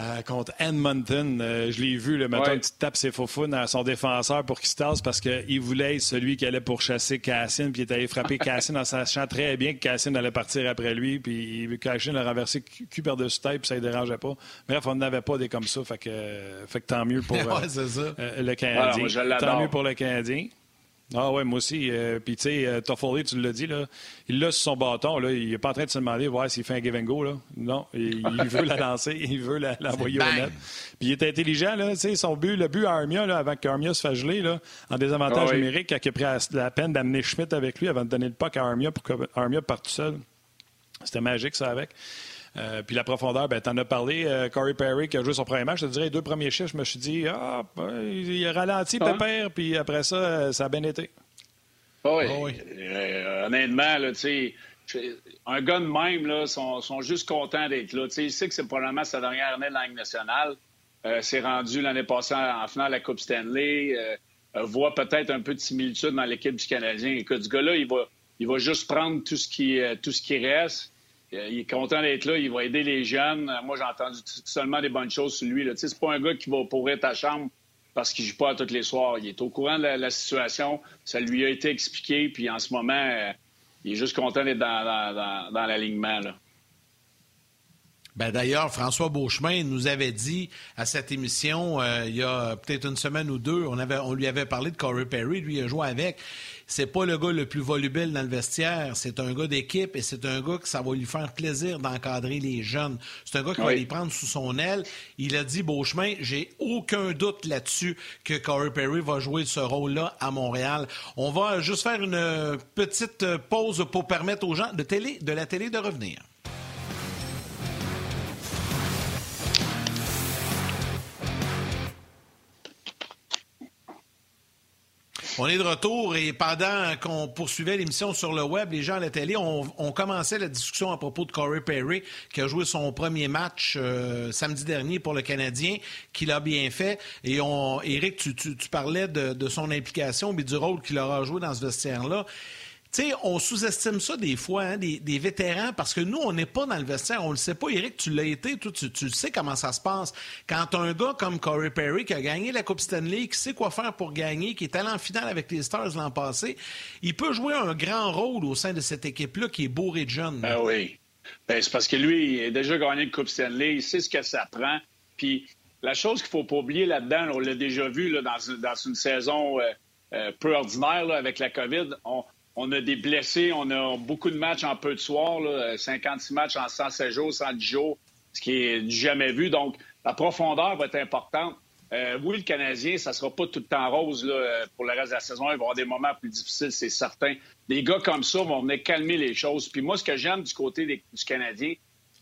Speaker 1: euh, contre Edmonton. Euh, je l'ai vu, le matin, qui tape ses faux à son défenseur pour qu'il se tasse parce qu'il voulait être celui qui allait pourchasser Cassine, puis il est allé frapper Cassine en sachant très bien que Cassine allait partir après lui, puis Cassine l'a renversé cul par-dessus tête, puis ça ne dérangeait pas. Bref, on n'avait pas des comme ça, fait que, fait que tant mieux pour le Canadien. tant mieux pour le Canadien. Ah ouais, moi aussi. Euh, puis tu sais, euh, Toffoli, tu l'as dit, là, il l'a sur son bâton. Là, il n'est pas en train de se demander voir s'il fait un give and go. Là. Non, il, veut la lancer, il veut l'envoyer au net. Puis il est intelligent. Là, son but, le but à Armia, là, avant qu'Armia se fasse geler, là, en désavantage ah numérique, quand il a pris la peine d'amener Schmidt avec lui avant de donner le puck à Armia pour qu'Armia parte tout seul. C'était magique, ça, avec. Euh, puis la profondeur, ben, tu en as parlé. Euh, Corey Perry qui a joué son premier match, je te dirais, les deux premiers chiffres, je me suis dit, ah, ben, il a ralenti, ah. Pépère, puis après ça, euh, ça a bien été.
Speaker 3: Ah oui. honnêtement, là, un gars de même, là, sont, sont juste contents d'être là. il sait que c'est probablement sa dernière année de la Ligue nationale. c'est rendu l'année passée en, finale de la Coupe Stanley. voit peut-être un peu de similitude dans l'équipe du Canadien. Écoute, ce gars-là, il va, il va juste prendre tout ce qui, tout ce qui reste il est content d'être là, il va aider les jeunes. Euh, moi, j'ai entendu seulement des bonnes choses sur lui. Ce n'est pas un gars qui va pourrir ta chambre parce qu'il joue pas tous les soirs. Il est au courant de la, situation. Ça lui a été expliqué. Puis en ce moment, euh, il est juste content d'être dans, l'alignement.
Speaker 2: Ben, D'ailleurs, François Beauchemin nous avait dit à cette émission, euh, il y a peut-être une semaine ou deux, on, on lui avait parlé de Corey Perry, lui il a joué avec. C'est pas le gars le plus volubile dans le vestiaire, c'est un gars d'équipe et c'est un gars que ça va lui faire plaisir d'encadrer les jeunes. C'est un gars qui va les prendre sous son aile. Il a dit, Beauchemin, j'ai aucun doute là-dessus que Corey Perry va jouer ce rôle-là à Montréal. On va juste faire une petite pause pour permettre aux gens de, télé, de la télé de revenir. On est de retour et pendant qu'on poursuivait l'émission sur le web, les gens à la télé, on, commençait la discussion à propos de Corey Perry, qui a joué son premier match euh, samedi dernier pour le Canadien, qu'il a bien fait. Et on, Eric, tu, parlais de, de, son implication, mais du rôle qu'il aura joué dans ce vestiaire-là. Tu on sous-estime ça des fois, hein, des, vétérans, parce que nous, on n'est pas dans le vestiaire. On le sait pas. Eric, tu l'as été, tu, tu, sais comment ça se passe. Quand un gars comme Corey Perry, qui a gagné la Coupe Stanley, qui sait quoi faire pour gagner, qui est allé en finale avec les Stars l'an passé, il peut jouer un grand rôle au sein de cette équipe-là qui est bourrée de jeunes.
Speaker 3: Ben oui. Ben, c'est parce que lui, il a déjà gagné la Coupe Stanley, il sait ce que ça prend. Puis la chose qu'il faut pas oublier là-dedans, on l'a déjà vu dans, une saison euh, euh, peu ordinaire avec la COVID, on, on a des blessés, on a beaucoup de matchs en peu de soirs, 56 matchs en 107 jours, 110 jours, ce qui est jamais vu. Donc, la profondeur va être importante. Euh, oui, le Canadien, ça sera pas tout le temps rose pour le reste de la saison. Il va y avoir des moments plus difficiles, c'est certain. Des gars comme ça vont venir calmer les choses. Puis moi, ce que j'aime du côté du Canadien,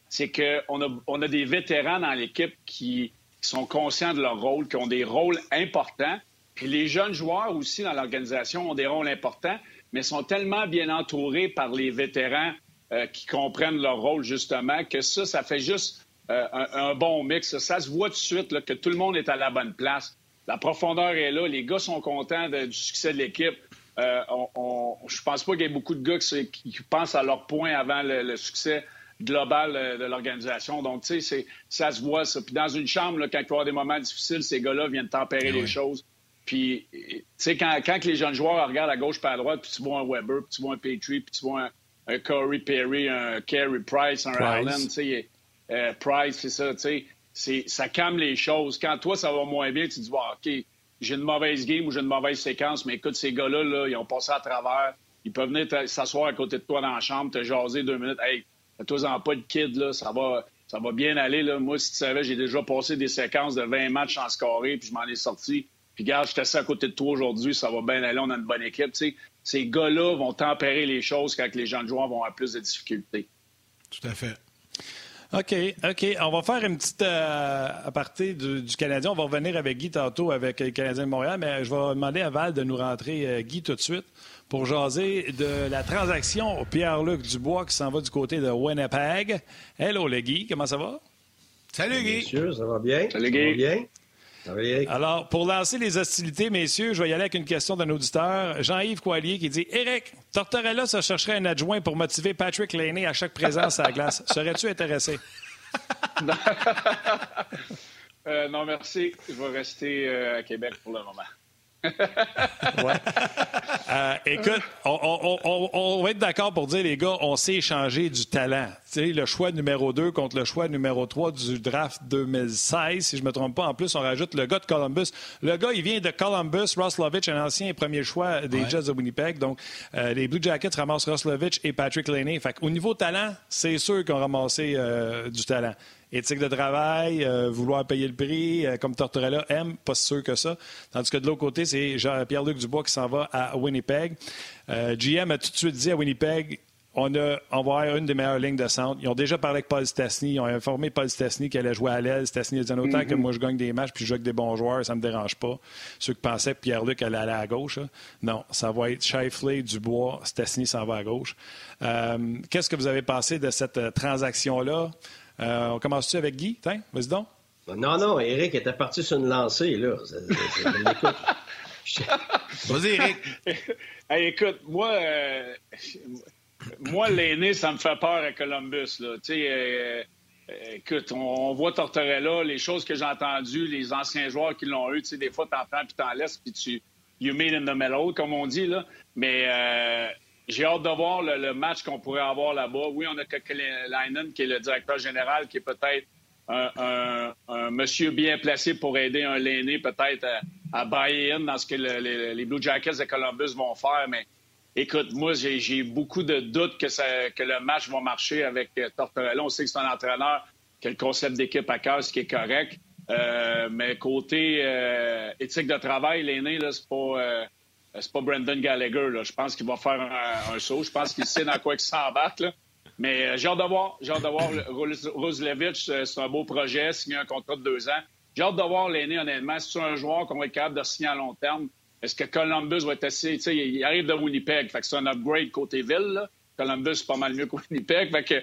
Speaker 3: c'est qu'on a, on a des vétérans dans l'équipe qui, qui sont conscients de leur rôle, qui ont des rôles importants. Puis les jeunes joueurs aussi dans l'organisation ont des rôles importants mais sont tellement bien entourés par les vétérans euh, qui comprennent leur rôle, justement, que ça, ça fait juste euh, un, bon mix. Ça se voit tout de suite que tout le monde est à la bonne place. La profondeur est là. Les gars sont contents du succès de l'équipe. Euh, on, je pense pas qu'il y ait beaucoup de gars qui, pensent à leur point avant le, succès global de l'organisation. Donc, tu sais, ça se voit, ça. Puis dans une chambre, quand il y avoir des moments difficiles, ces gars-là viennent tempérer eh les choses. Puis, tu sais, quand, quand, les jeunes joueurs regardent à gauche par à droite, puis tu vois un Weber, puis tu vois un Petrie, puis tu vois un, Corey Perry, un Carey Price, un Allen, tu sais, euh, Price, c'est ça, tu sais, ça calme les choses. Quand toi, ça va moins bien, tu te dis, OK, j'ai une mauvaise game ou j'ai une mauvaise séquence, mais écoute, ces gars-là, là, ils ont passé à travers. Ils peuvent venir s'asseoir à côté de toi dans la chambre, te jaser deux minutes. Hey, fais-toi-en pas de kid, là, ça va, ça va bien aller. Là. Moi, si tu savais, j'ai déjà passé des séquences de 20 matchs en scoré, puis je m'en ai sorti. Puis, regarde, je suis assis à côté de toi aujourd'hui, ça va bien aller, on a une bonne équipe. ces gars-là vont tempérer les choses quand les jeunes joueurs vont avoir plus de difficultés.
Speaker 2: Tout à fait.
Speaker 1: OK, OK. On va faire une petite euh, aparté du, Canadien. On va revenir avec Guy tantôt avec le Canadien de Montréal, mais je vais demander à Val de nous rentrer, euh, Guy, tout de suite pour jaser de la transaction Pierre-Luc Dubois qui s'en va du côté de Winnipeg. Hello, le Guy, comment ça va?
Speaker 2: Salut, Guy.
Speaker 4: Monsieur, ça va bien?
Speaker 3: Salut, Guy.
Speaker 4: bien?
Speaker 1: Alors, pour lancer les hostilités, messieurs, je vais y aller avec une question d'un auditeur. Jean-Yves Coilier qui dit Éric, Tortorella se chercherait un adjoint pour motiver Patrick Laney à chaque présence à la glace. Serais-tu intéressé?
Speaker 3: Euh, non, merci. Je vais rester euh, à Québec pour le moment.
Speaker 1: Euh, écoute, on, va être d'accord pour dire, les gars, on sait échanger du talent. le choix numéro 2 contre le choix numéro 3 du draft 2016, si je ne me trompe pas. En plus, on rajoute le gars de Columbus. Le gars, il vient de Columbus. Roslovich, un ancien premier choix des Jets de Winnipeg. Donc, euh, les Blue Jackets ramassent Roslovich et Patrick Laney. Fait au niveau talent, c'est sûr qu'on ramassé euh, du talent éthique de travail, euh, vouloir payer le prix, euh, comme Tortorella aime, pas sûr que ça. Tandis que de l'autre côté, c'est Pierre-Luc Dubois qui s'en va à Winnipeg. Euh, GM a tout de suite dit à Winnipeg, on, a, on va avoir une des meilleures lignes de centre. Ils ont déjà parlé avec Paul Stastny. Ils ont informé Paul Stastny qu'elle allait jouer à l'aile. Stastny a dit autant que mm-hmm. moi je gagne des matchs puis je joue avec des bons joueurs, ça ne me dérange pas. Ceux qui pensaient que Pierre-Luc allait aller à gauche, non, ça va être Shifley, Dubois, Stastny s'en va à gauche. Qu'est-ce que vous avez pensé de cette transaction-là? Euh, on commence-tu avec Guy? Tiens, vas-y donc.
Speaker 4: Non, non, Eric était parti sur une lancée, là.
Speaker 2: Vas-y, Eric.
Speaker 3: écoute, moi, euh, moi l'aîné, ça me fait peur à Columbus. Là. Euh, écoute, on, voit Tortorella, les choses que j'ai entendues, les anciens joueurs qui l'ont eu, des fois, t'en prends puis t'en laisses, puis tu you made in the middle, comme on dit. Là. Mais j'ai hâte de voir le, match qu'on pourrait avoir là-bas. Oui, on a Leinen, qui est le directeur général, qui est peut-être un, monsieur bien placé pour aider un l'aîné peut-être à, buy in dans ce que les Blue Jackets de Columbus vont faire. Mais écoute, moi, j'ai beaucoup de doutes que, que le match va marcher avec euh, Tortorella. On sait que c'est un entraîneur qui a le concept d'équipe à cœur, ce qui est correct. Euh, mais côté euh, éthique de travail, l'aîné, c'est pas, c'est pas Brendan Gallagher. Je pense qu'il va faire un, saut. Je pense qu'il sait dans quoi il s'embarque. Mais euh, j'ai hâte de voir. J'ai hâte de voir. Euh, c'est un beau projet, signer un contrat de deux ans. J'ai hâte de voir l'aîné, honnêtement. C'est un joueur qu'on va être capable de signer à long terme? Est-ce que Columbus va être assez. Il arrive de Winnipeg. Fait que c'est un upgrade côté ville. Columbus, c'est pas mal mieux que Winnipeg. Fait que, euh,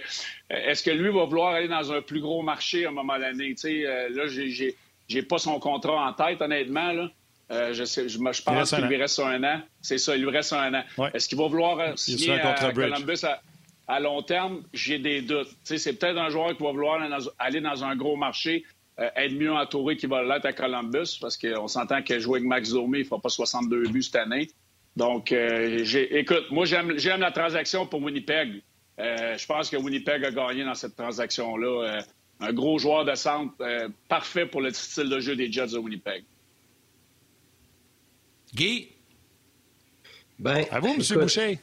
Speaker 3: est-ce que lui va vouloir aller dans un plus gros marché à un moment donné? Tu sais, là, j'ai, pas son contrat en tête, honnêtement. Là. Je, sais, je, je pense qu'il lui reste un an. C'est ça, il lui reste un an. Est-ce qu'il va vouloir signer à Columbus à, à long terme, j'ai des doutes. C'est peut-être un joueur qui va vouloir aller dans un gros marché, euh, être mieux entouré qu'il va l'être à Columbus, parce qu'on s'entend que jouer avec Max Domi, il ne fera pas 62 buts cette année. Donc, euh, écoute, moi, j'aime la transaction pour Winnipeg. Euh, je pense que Winnipeg a gagné dans cette transaction-là. un gros joueur de centre, parfait pour le style de jeu des Jets de Winnipeg.
Speaker 1: Guy? Ben, à vous, M. Boucher.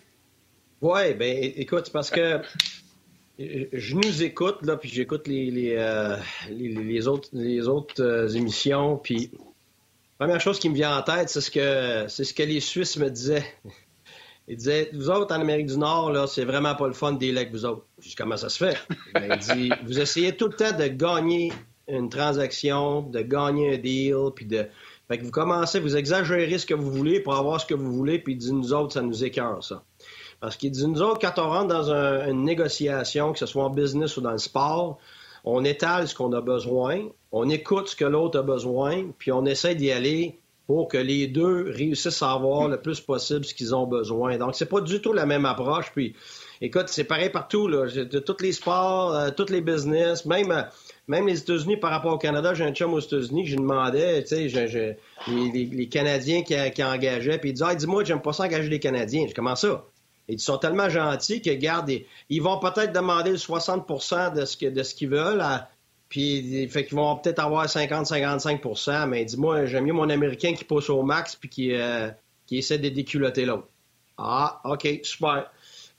Speaker 4: Oui, ben écoute, parce que je nous écoute, là, puis j'écoute les, les, euh, les, autres, les autres euh, émissions, puis la première chose qui me vient en tête, c'est ce que c'est ce que les Suisses me disaient. Ils disaient, vous autres en Amérique du Nord, là, c'est vraiment pas le fun des avec vous autres. Je dis, comment ça se fait? Ben, il dit, vous essayez tout le temps de gagner une transaction, de gagner un deal, puis de. Fait que vous commencez, vous exagérez ce que vous voulez pour avoir ce que vous voulez, puis dit, nous autres, ça nous écœure, ça. Parce qu'il dit, nous autres, quand on rentre dans une négociation, que ce soit en business ou dans le sport, on étale ce qu'on a besoin, on écoute ce que l'autre a besoin, puis on essaie d'y aller pour que les deux réussissent à avoir le plus possible ce qu'ils ont besoin. Donc, c'est pas du tout la même approche. Puis, écoute, c'est pareil partout, là. De tous les sports, euh, tous les business, même, euh, même les États-Unis par rapport au Canada. J'ai un chum aux États-Unis que je demandais, tu sais, les, Canadiens qui, qui engageaient, puis il disait, dis-moi, j'aime pas ça engager les Canadiens. Je comment ça? Ils sont tellement gentils que, regarde, ils vont peut-être demander le 60 de ce, de ce qu'ils veulent. puis, fait qu'ils vont peut-être avoir 50-55% mais dis-moi, j'aime mieux mon Américain qui pousse au max puis qui, euh, essaie de déculoter l'autre. Ah, OK, super.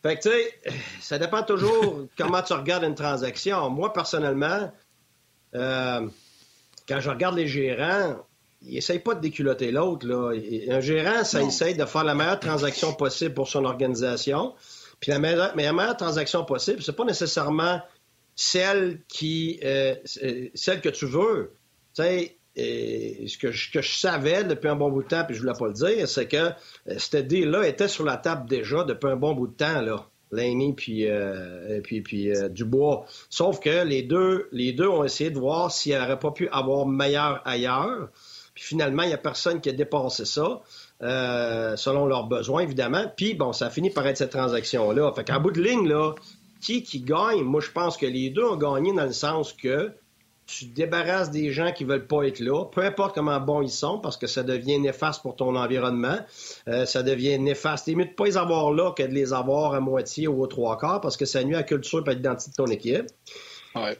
Speaker 4: Fait que, tu sais, ça dépend toujours comment tu regardes une transaction. Moi, personnellement, euh, quand je regarde les gérants, il essaye pas de déculoter l'autre. Un gérant, ça essaye de faire la meilleure transaction possible pour son organisation. Puis la meilleure, mais la meilleure transaction possible, c'est pas nécessairement celle qui euh, euh, celle que tu veux. Tu sais, ce que je, que je, savais depuis un bon bout de temps, puis je voulais pas le dire, c'est que cette deal-là était sur la table déjà depuis un bon bout de temps, là. Laney puis, puis, puis Dubois. Sauf que les deux, les deux ont essayé de voir s'il n'aurait pas pu avoir meilleur ailleurs. Puis finalement, il n'y a personne qui a dépassé ça, euh, selon leurs besoins, évidemment. Puis bon, ça a fini par être cette transaction-là. Fait qu'en bout de ligne, là, qui qui gagne? Moi, je pense que les deux ont gagné dans le sens que tu débarrasses des gens qui veulent pas être là, peu importe comment bons ils sont, parce que ça devient néfaste pour ton environnement. Euh, ça devient néfaste. C'est mieux de pas les avoir là que de les avoir à moitié ou aux trois quarts, parce que ça nuit à la culture et à l'identité de ton équipe.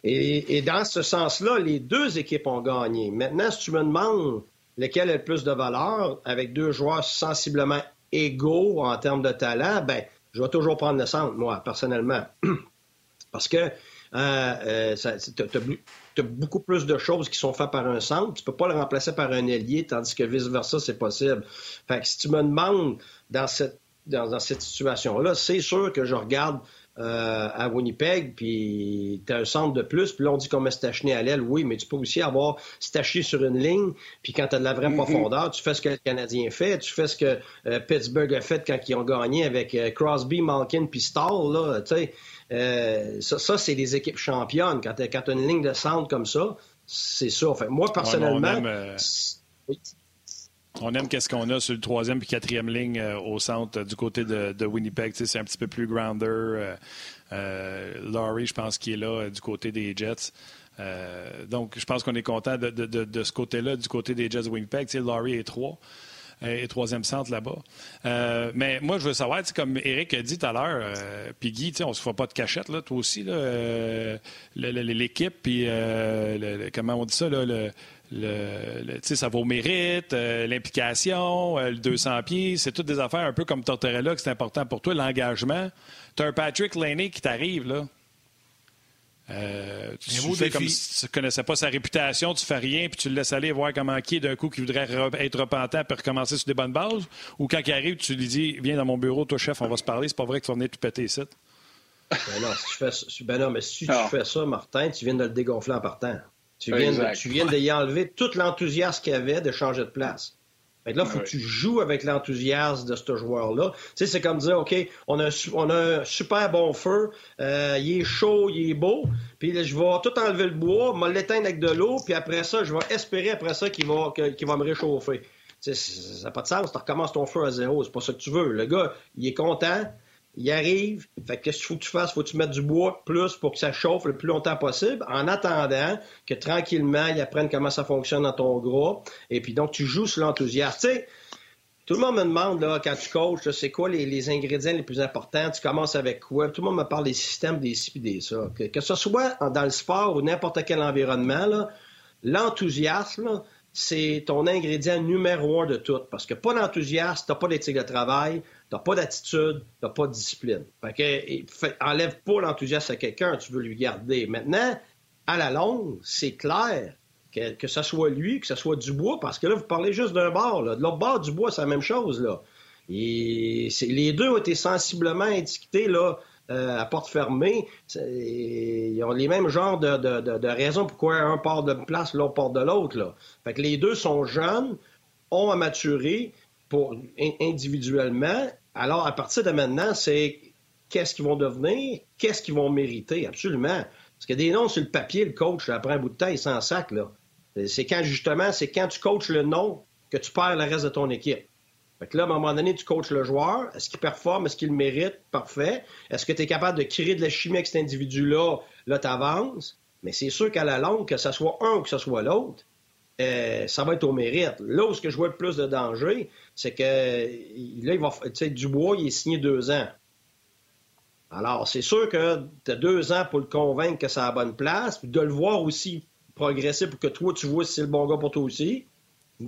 Speaker 4: Et, dans ce sens-là, les deux équipes ont gagné. Maintenant, si tu me demandes lequel a le plus de valeur, avec deux joueurs sensiblement égaux en termes de talent, ben, je vais toujours prendre le centre, moi, personnellement. Parce que euh, euh tu as, beaucoup plus de choses qui sont faites par un centre. Tu peux pas le remplacer par un ailier, tandis que vice-versa, c'est possible. Fait que si tu me demandes dans cette, dans cette situation-là, c'est sûr que je regarde euh, à Winnipeg, puis tu as un centre de plus, puis là, on dit qu'on met Stachny à l'aile, oui, mais tu peux aussi avoir Stachny sur une ligne, puis quand tu as de la vraie mm-hmm. profondeur, tu fais ce que le Canadien fait, tu fais ce que euh, Pittsburgh a fait quand ils ont gagné avec euh, Crosby, Malkin, puis Stall, là, tu sais. Ça, c'est des équipes championnes. Quand tu as, une ligne de centre comme ça, c'est ça. Moi, personnellement...
Speaker 1: On aime qu'est-ce qu'on a sur le troisième puis quatrième ligne euh, au centre du côté de, Winnipeg. c'est un petit peu plus grounder. Euh, euh, Laurie, je pense qu'il est là du côté des Jets. donc, je pense qu'on est content de, ce côté-là, du côté des Jets de Winnipeg. Laurie est trois. Et troisième centre là-bas. Euh, mais moi, je veux savoir, comme Eric a dit tout à l'heure, euh, puis Guy, on ne se fait pas de cachette, là, toi aussi, euh, l'équipe, puis comment on dit ça, là, ça vaut au mérite, l'implication, le 200 pieds, c'est toutes des affaires un peu comme Tortorella que c'est important pour toi, l'engagement. Tu as un Patrick Laney qui t'arrive, là. Euh, tu fais comme si tu ne connaissais pas sa réputation, tu fais rien, puis tu le laisses aller voir comment qui est d'un coup qui voudrait être repentant puis recommencer sur des bonnes bases. Ou quand il arrive, tu lui dis Viens dans mon bureau, toi, chef, on va se parler. C'est pas vrai que tu vas venir tout péter ici.
Speaker 4: Ben non, si tu fais, ben non, mais si tu fais ça, Martin, tu viens de le dégonfler en partant. Tu viens, tu viens de y enlever tout l'enthousiasme qu'il y avait de changer de place. Fait là, il faut que tu joues avec l'enthousiasme de ce joueur-là. Tu sais, c'est comme dire, OK, on a, on a un super bon feu, euh, il est chaud, il est beau, puis je vais tout enlever le bois, me l'éteindre avec de l'eau, puis après ça, je vais espérer après ça qu'il va, qu'il va me réchauffer. Tu sais, ça n'a pas de sens, tu recommences ton feu à zéro, c'est pas ça que tu veux. Le gars, il est content, il arrive. Fait qu'est-ce qu'il faut que tu fasses? Faut que tu mettes du bois plus pour que ça chauffe le plus longtemps possible, en attendant que tranquillement, il apprenne comment ça fonctionne dans ton gras. Et puis donc, tu joues sur l'enthousiasme. Tout le monde me demande, là, quand tu coaches, c'est quoi les, ingrédients les plus importants? Tu commences avec quoi? Tout le monde me parle des systèmes, des ci, des ça. Que, que ce soit dans le sport ou n'importe quel environnement, l'enthousiasme, c'est ton ingrédient numéro un de tout. Parce que pas d'enthousiasme, t'as pas d'éthique de travail, t'as pas d'attitude, t'as pas de discipline. Fait que, enlève pas l'enthousiasme à quelqu'un, tu veux lui garder. Maintenant, à la longue, c'est clair que, que ce soit lui, que ce soit Dubois, parce que là, vous parlez juste d'un bord. Là. De l'autre bord, Dubois, c'est la même chose. Là. Et les deux ont été sensiblement indiqués là, euh, à porte fermée, ils ont les mêmes genres de, raisons pourquoi un part de place, l'autre part de l'autre. Fait que les deux sont jeunes, ont à maturer individuellement. Alors, à partir de maintenant, c'est qu'est-ce qu'ils vont devenir, qu'est-ce qu'ils vont mériter, absolument. Parce que des noms sur le papier, le coach, après un bout de temps, il s'en sac. C'est quand, justement, c'est quand tu coaches le nom que tu perds le reste de ton équipe. Fait que là, à un moment donné, tu coaches le joueur. Est-ce qu'il performe? Est-ce qu'il mérite? Parfait. Est-ce que tu es capable de créer de la chimie avec cet individu-là? Là, tu avances. Mais c'est sûr qu'à la longue, que ce soit un ou que ce soit l'autre, euh, ça va être au mérite. Là où ce que je vois le plus de danger, c'est que là, il va, tu sais, Dubois, il est signé deux ans. Alors, c'est sûr que tu as deux ans pour le convaincre que c'est à la bonne place, puis de le voir aussi progresser pour que toi, tu vois si c'est le bon gars pour toi aussi.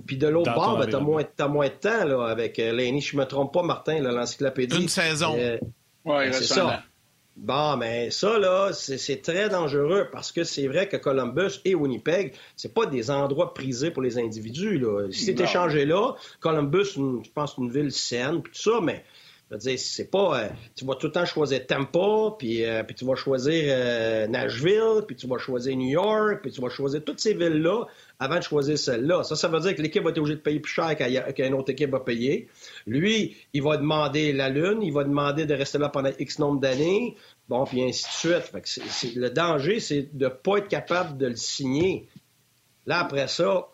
Speaker 4: Puis de l'autre bord, ben, t'as moins, as moins de temps là, avec euh, Lenny. Je me trompe pas, Martin, l'encyclopédie.
Speaker 2: Une saison.
Speaker 3: Euh, oui, c'est ça.
Speaker 4: Bon, mais ça, là, c'est très dangereux parce que c'est vrai que Columbus et Winnipeg, c'est pas des endroits prisés pour les individus. Là. Si c'était échangé là, Columbus, je pense, une ville saine, puis tout ça, mais je veux dire, c'est pas. Euh, tu vas tout le temps choisir Tampa, puis, euh, puis tu vas choisir euh, Nashville, puis tu vas choisir New York, puis tu vas choisir toutes ces villes-là avant de choisir celle-là. Ça, ça veut dire que l'équipe va être obligée de payer plus cher qu'une autre équipe va payer. Lui, il va demander la Lune, il va demander de rester là pendant X nombre d'années, bon, puis ainsi de suite. Le danger, c'est de ne pas être capable de le signer. Là, après ça,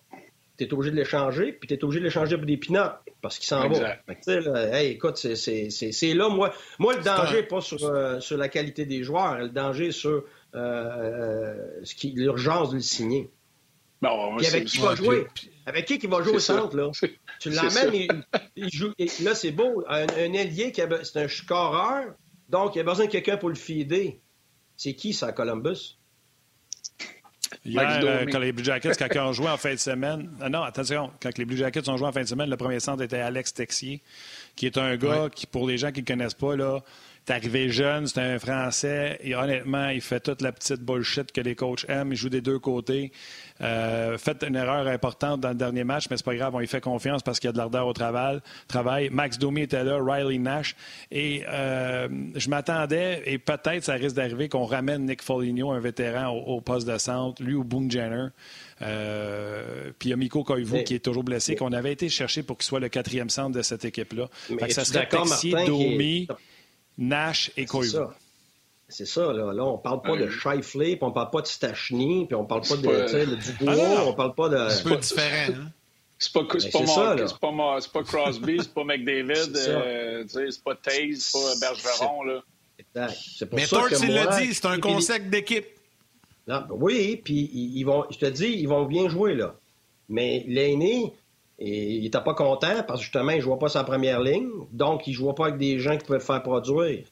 Speaker 4: tu es obligé de l'échanger, puis tu es obligé de l'échanger pour des pinottes parce qu'il s'en va. là, hey, écoute, c'est là, moi, moi, le danger n'est pas sur, euh, sur la qualité des joueurs, le danger est sur euh, euh l'urgence de le signer. Bon, puis avec qui va jouer? Avec qui qui va jouer au centre, là? Tu l'emmènes, il, il, joue. là, c'est beau. Un, un ailier, c'est un scoreur, donc il a besoin de quelqu'un pour le fider. C'est qui, ça, Columbus?
Speaker 1: Hier, euh, quand les Blue Jackets, quand ils ont joué en fin de semaine. Euh, non, attention, quand les Blue Jackets ont joué en fin de semaine, le premier centre était Alex Texier, qui est un gars qui, pour les gens qui ne connaissent pas, là, est arrivé jeune, c'est un Français, et honnêtement, il fait toute la petite bullshit que les coachs aiment. Il joue des deux côtés. Euh, fait une erreur importante dans le dernier match, mais c'est pas grave, on y fait confiance parce qu'il y a de l'ardeur au travail. travail. Max Domi était là, Riley Nash. Et euh, je m'attendais, et peut-être ça risque d'arriver, qu'on ramène Nick Foligno, un vétéran, au, poste de centre, lui ou Boone Jenner. Euh, puis il y a Miko Koivu qui est toujours blessé, qu'on avait été chercher pour qu'il soit le quatrième centre de cette équipe-là. ça serait Texier, Domi, Nash et Koivu.
Speaker 4: C'est ça, là. Là, on parle pas de Shifley, puis on parle pas de Stachny, puis on parle pas de, de Dubois, ah, on parle pas de...
Speaker 2: C'est pas différent, hein?
Speaker 3: C'est pas, c'est pas, c'est pas, c'est pas Crosby, c'est pas McDavid, euh, c'est pas Taze, c'est pas Bergeron, là.
Speaker 2: Exact. Pour Mais Torts, il l'a dit, c'est un concept d'équipe.
Speaker 4: Ben oui, puis ils vont, je te dis, ils vont bien jouer, là. Mais l'aîné, Et il n'était pas content parce que justement, il ne jouait pas sa première ligne. Donc, il ne jouait pas avec des gens qui pouvaient le faire produire.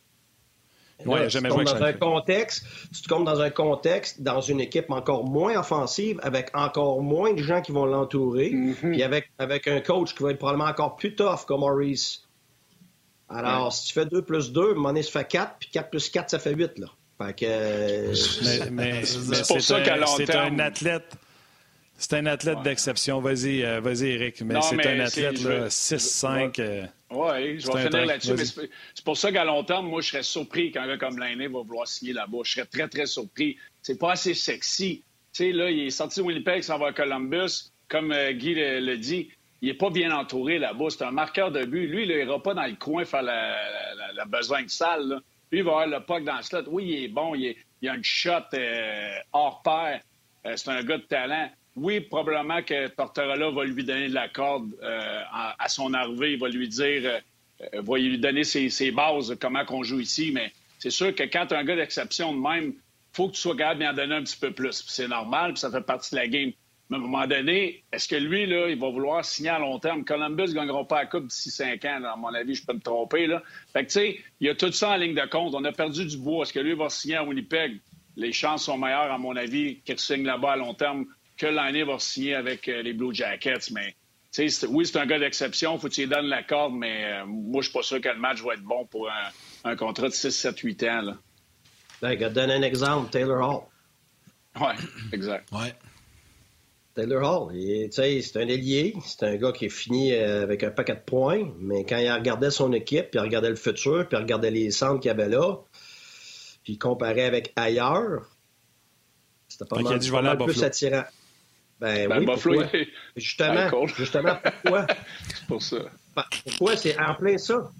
Speaker 1: Ouais, jamais joué
Speaker 4: dans un contexte, tu te comptes dans un contexte, dans une équipe encore moins offensive, avec encore moins de gens qui vont l'entourer,
Speaker 3: Mhm.
Speaker 4: puis avec, avec un coach qui va être probablement encore plus tough comme Maurice. Alors, si tu fais 2 plus 2, monnaie, ça fait 4, puis 4 plus 4, ça fait 8. Là. Fait que.
Speaker 1: Mais, mais- mais
Speaker 3: C'est pour ça
Speaker 1: un-
Speaker 3: qu'à long
Speaker 1: c'est
Speaker 3: terme-
Speaker 1: un athlète. C'est un athlète d'exception. Vas-y, euh, vas-y, Eric. Mais c'est un athlète, là,
Speaker 3: je-
Speaker 1: 6-5. euh,
Speaker 3: Oui, je
Speaker 1: un
Speaker 3: vais finir
Speaker 1: tank.
Speaker 3: là-dessus. C'est pour ça qu'à long terme, moi, je serais surpris qu'un gars comme Lainé va vouloir signer là-bas. Je serais très, très surpris. C'est pas assez sexy. Tu sais, là, il est sorti de Winnipeg, il s'en va à Columbus. Comme euh, Guy le, le dit, il n'est pas bien entouré là-bas. C'est un marqueur de but. Lui, il n'ira pas dans le coin faire la, la, la- la besogne sale. là. Lui, il va avoir le puck dans le slot. Oui, il est bon. Il, est- il a une shot euh, hors pair. Euh, c'est un gars de talent. Oui, probablement que Tortorella va lui donner de la corde euh, à, son arrivée. Il va lui dire, euh, euh, va lui donner ses, ses bases, comment qu'on joue ici. Mais c'est sûr que quand tu as un gars d'exception de même, faut que tu sois capable d'y en donner un petit peu plus. C'est normal, puis ça fait partie de la game. Mais à un moment donné, est-ce que lui, là, il va vouloir signer à long terme? Columbus ne gagneront pas la Coupe d'ici cinq ans, à mon avis, je peux me tromper. Là. Fait que, tu sais, il y a tout ça en ligne de compte. On a perdu du bois. Est-ce que lui va signer à Winnipeg? Les chances sont meilleures, à mon avis, qu'il signe là-bas à long terme que l'année va signer avec euh, les Blue Jackets. Mais, tu sais, c'est- oui, c'est un gars d'exception. Faut que tu lui donnes la corde, mais euh, moi, je suis pas sûr que le match va être bon pour un, un contrat de 6, 7, 8 ans. Là.
Speaker 4: ben, je donner un exemple, Taylor Hall.
Speaker 3: Ouais, exact.
Speaker 2: Ouais.
Speaker 4: Taylor Hall, c'est un ailier, c'est un gars qui est fini euh, avec un paquet de points, mais quand il regardait son équipe, puis il regardait le futur, puis il regardait les centres qu'il y avait là, puis il comparait avec ailleurs, c'était pas mal,
Speaker 1: dit,
Speaker 4: pas mal plus attirant. Ben,
Speaker 3: Ben,
Speaker 4: oui,
Speaker 3: Buffalo,
Speaker 4: pourquoi?
Speaker 3: c'est
Speaker 4: Justement, justement, pourquoi?
Speaker 3: pour ça.
Speaker 4: Pa- Pourquoi? C'est en plein ça.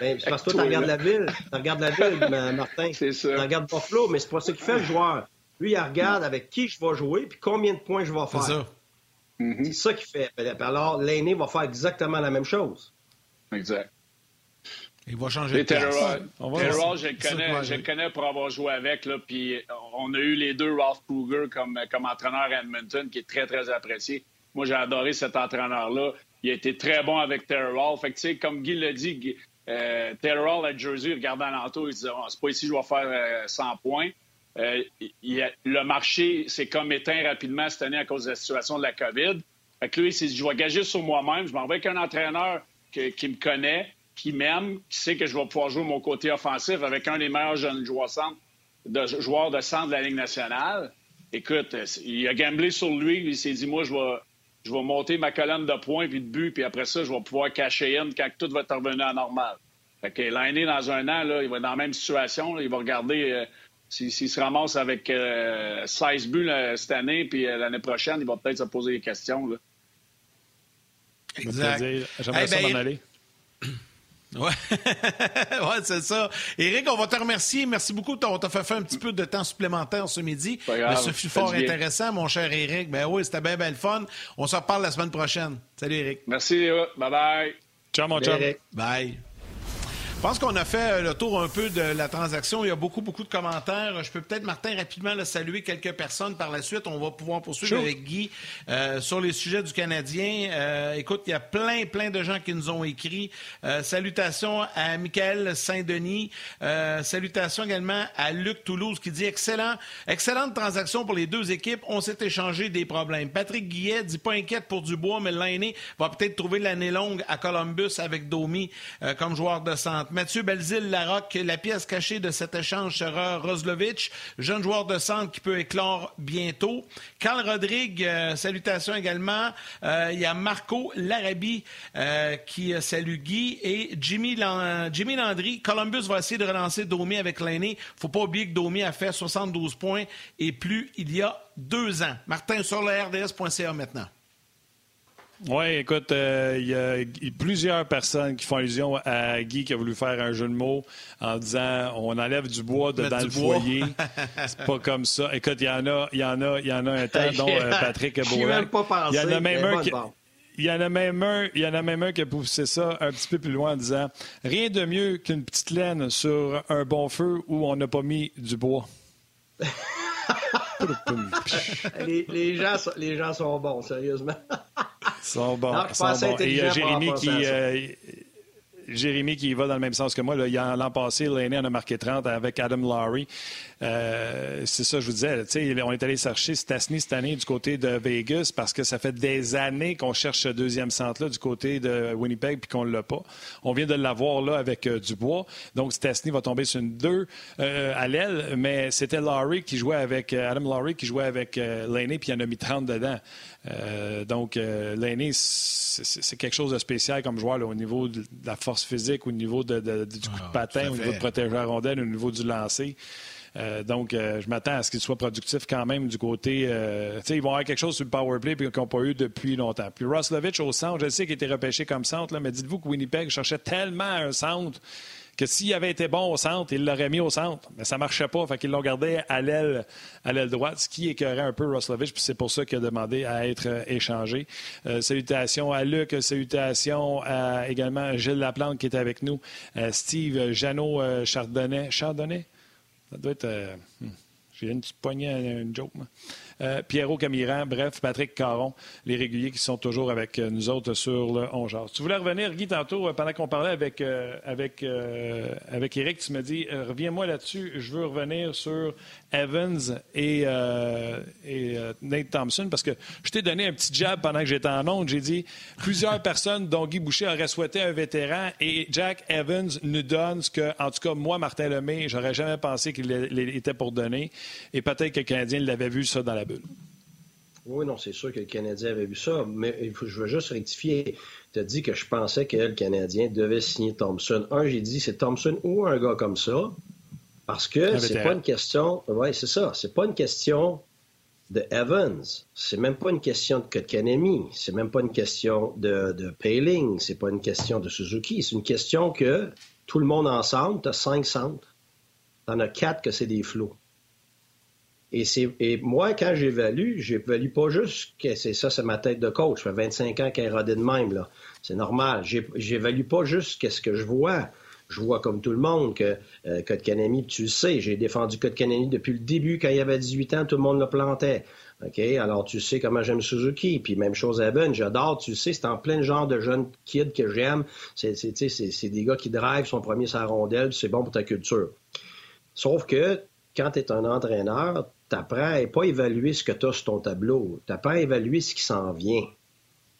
Speaker 4: Ben, c'est parce que toi, tu regardes la ville. Tu regardes la ville, Ma- Martin.
Speaker 3: C'est ça.
Speaker 4: Tu regardes Buffalo, mais c'est pas ça qui fait le joueur. Lui, il regarde avec qui je vais jouer puis combien de points je vais
Speaker 2: C'est
Speaker 4: faire.
Speaker 2: ça.
Speaker 4: C'est ça qui fait. Ben, Alors, l'aîné va faire exactement la même chose.
Speaker 3: Exact.
Speaker 2: Il va changer de place.
Speaker 1: On va
Speaker 3: Hall, je le connais,
Speaker 2: Ça,
Speaker 3: je le
Speaker 2: ouais.
Speaker 3: connais pour avoir joué avec. Là, puis on a eu les deux Ralph Kruger comme, comme entraîneur à Edmonton, qui est très, très apprécié. Moi, j'ai adoré cet entraîneur-là. Il a été très bon avec Taylor Hall. Fait que, tu sais, comme Guy l'a dit, euh, Taylor Hall à Jersey, regardant alentour, il disait oh, c'est pas ici que je vais faire euh, 100 points. Euh, il a- le marché s'est comme éteint rapidement cette année à cause de la situation de la COVID. Fait que lui, il s'est dit, je vais gager sur moi-même. Je m'en vais avec un entraîneur que- qui me connaît, qui m'aime, qui sait que je vais pouvoir jouer mon côté offensif avec un des meilleurs jeunes joueurs, centre, de, joueurs de centre de la Ligue nationale. Écoute, euh, il a gamblé sur lui. Il s'est dit, moi, je vais, je vais monter ma colonne de points puis de buts, puis après ça, je vais pouvoir cacher in quand tout va être revenu à normal. Fait que l'année, dans un an, là, il va être dans la même situation. là. il va regarder euh, s'il se ramasse avec euh, 16 buts là, cette année, puis euh, l'année prochaine, il va peut-être se poser des questions. Là.
Speaker 2: Exact.
Speaker 1: J'aimerais
Speaker 2: Eh
Speaker 1: ça
Speaker 2: ben,
Speaker 1: m'en aller.
Speaker 2: Ouais, ouais c'est ça. Éric, on va te remercier. Merci beaucoup. On t'a fait faire un petit peu de temps supplémentaire ce midi.
Speaker 3: Pas grave.
Speaker 2: Mais ce fut
Speaker 3: Fait
Speaker 2: fort intéressant, mon cher Éric. Ben oui, c'était bien, bien le fun. On se reparle la semaine prochaine. Salut, Éric.
Speaker 3: Merci. Bye-bye.
Speaker 1: Ciao, mon chum.
Speaker 4: Eric.
Speaker 2: Bye. Je pense qu'on a fait euh, le tour un peu de la transaction. Il y a beaucoup, beaucoup de commentaires. Je peux peut-être, Martin, rapidement là, saluer quelques personnes. Par la suite, on va pouvoir poursuivre
Speaker 1: Sure.
Speaker 2: avec Guy euh, sur les sujets du Canadien. Euh, écoute, il y a plein, plein de gens qui nous ont écrit. Euh, salutations à Michael Saint-Denis. Salutations également à Luc Toulouse qui dit excellent, excellente transaction pour les deux équipes. On s'est échangé des problèmes. Patrick Guillet dit pas inquiète pour Dubois, mais l'année va peut-être trouver l'année longue à Columbus avec Domi comme joueur de Mathieu Belzile-Larocque, la pièce cachée de cet échange sera Roslovic, jeune joueur de centre qui peut éclore bientôt. Carl Rodrigue, euh, salutations également. Euh, Il y a Marco Larabie euh, qui euh, salue Guy et Jimmy, Jimmy Landry. Columbus va essayer de relancer Domi avec l'année. faut pas oublier que Domi a fait 72 points et plus il y a deux ans. Martin, sur le RDS.ca maintenant.
Speaker 1: Oui, écoute, euh, il y a il y a plusieurs personnes qui font allusion à Guy qui a voulu faire un jeu de mots en disant on enlève du bois de, dans le
Speaker 2: bois.
Speaker 1: foyer. C'est pas comme ça. Écoute, il y en a, il y en a, il y en a un temps, dont euh, Patrick
Speaker 4: pensé,
Speaker 1: Il y en a même un qui. Il y en a même un, il y en a même un qui a poussé ça un petit peu plus loin en disant rien de mieux qu'une petite laine sur un bon feu où on n'a pas mis du bois.
Speaker 4: Les, les gens, sont- les gens sont bons, sérieusement.
Speaker 1: sont bons. sont Et euh, Jérémy qui. Euh, Jérémy qui va dans le même sens que moi. L'an passé, l'année, en a marqué 30 avec Adam Lowry. Euh, c'est ça, je vous disais. On est allé chercher Stasny cette année du côté de Vegas parce que ça fait des années qu'on cherche ce deuxième centre-là du côté de Winnipeg puis qu'on ne l'a pas. On vient de l'avoir là avec euh, Dubois. Donc, Stasny va tomber sur une 2 euh, à l'aile, mais c'était Lowry qui jouait avec Adam Lowry qui jouait avec Laney puis il en a mis 30 dedans. donc, Laney, c'est quelque chose de spécial comme joueur au niveau de la force physique, au niveau du coup de ah, patin, au niveau de protéger la rondelle, au niveau du lancer. Euh, donc, euh, je m'attends à ce qu'il soit productif quand même du côté. Euh, ils vont avoir quelque chose sur le power play qu'ils n'ont pas eu depuis longtemps. Puis Roslovich au centre, je sais qu'il était repêché comme centre, mais dites-vous que Winnipeg cherchait tellement un centre que s'il avait été bon au centre, il l'aurait mis au centre. Mais ça ne marchait pas. Fait qu'ils l'ont gardé à l'aile, à l'aile droite, ce qui écœurait un peu Roslovich. Puis c'est pour ça qu'il a demandé à être échangé. salutations à Luc, salutations à également Gilles Laplante qui est avec nous, Steve Jeannot Chardonnay. Chardonnay? Ça doit être. Euh, hmm, j'ai une petite poignée, une joke. Moi. Euh, Pierrot Camiran, bref, Patrick Caron, les réguliers qui sont toujours avec euh, nous autres sur le 11 Tu voulais revenir, Guy, tantôt, pendant qu'on parlait avec, avec, avec Eric, tu me dis, reviens-moi là-dessus, je veux revenir sur Evans et, et Nate Thompson, parce que je t'ai donné un petit jab pendant que j'étais en onde. J'ai dit, plusieurs personnes, dont Guy Boucher, auraient souhaité un vétéran, et Jack Evans nous donne ce que, en tout cas, moi, Martin Lemay, j'aurais jamais pensé qu'il était pour donner, et peut-être que le Canadien l'avait vu ça dans la
Speaker 4: oui, non, c'est sûr que le Canadien avait vu ça, mais je veux juste rectifier. Tu as dit que je pensais que le Canadien devait signer Thompson. Un, j'ai dit c'est Thompson ou un gars comme ça, parce que c'est pas une question. Oui, c'est ça. C'est pas une question de Evans. C'est même pas une question de Kotkanemi. C'est même pas une question de, de Paling. C'est pas une question de Suzuki. C'est une question que tout le monde ensemble, tu as cinq centres. Tu en as quatre que c'est des flots. Et, et moi, quand j'évalue, j'évalue pas juste que c'est ça, c'est ma tête de coach. Ça fait 25 ans qu'elle est de même. Là. C'est normal. J'évalue pas juste qu'est-ce que je vois. Je vois comme tout le monde que euh, Kanemi, tu le sais, j'ai défendu Kanemi depuis le début. Quand il avait 18 ans, tout le monde le plantait. OK? Alors, tu sais comment j'aime Suzuki. Puis même chose à Ben, j'adore, tu sais, c'est en plein genre de jeunes kids que j'aime. C'est des gars qui drivent, son premier sa rondelle, c'est bon pour ta culture. Sauf que quand tu es un entraîneur, tu à pas évaluer ce que tu sur ton tableau. Tu apprends à évaluer ce qui s'en vient.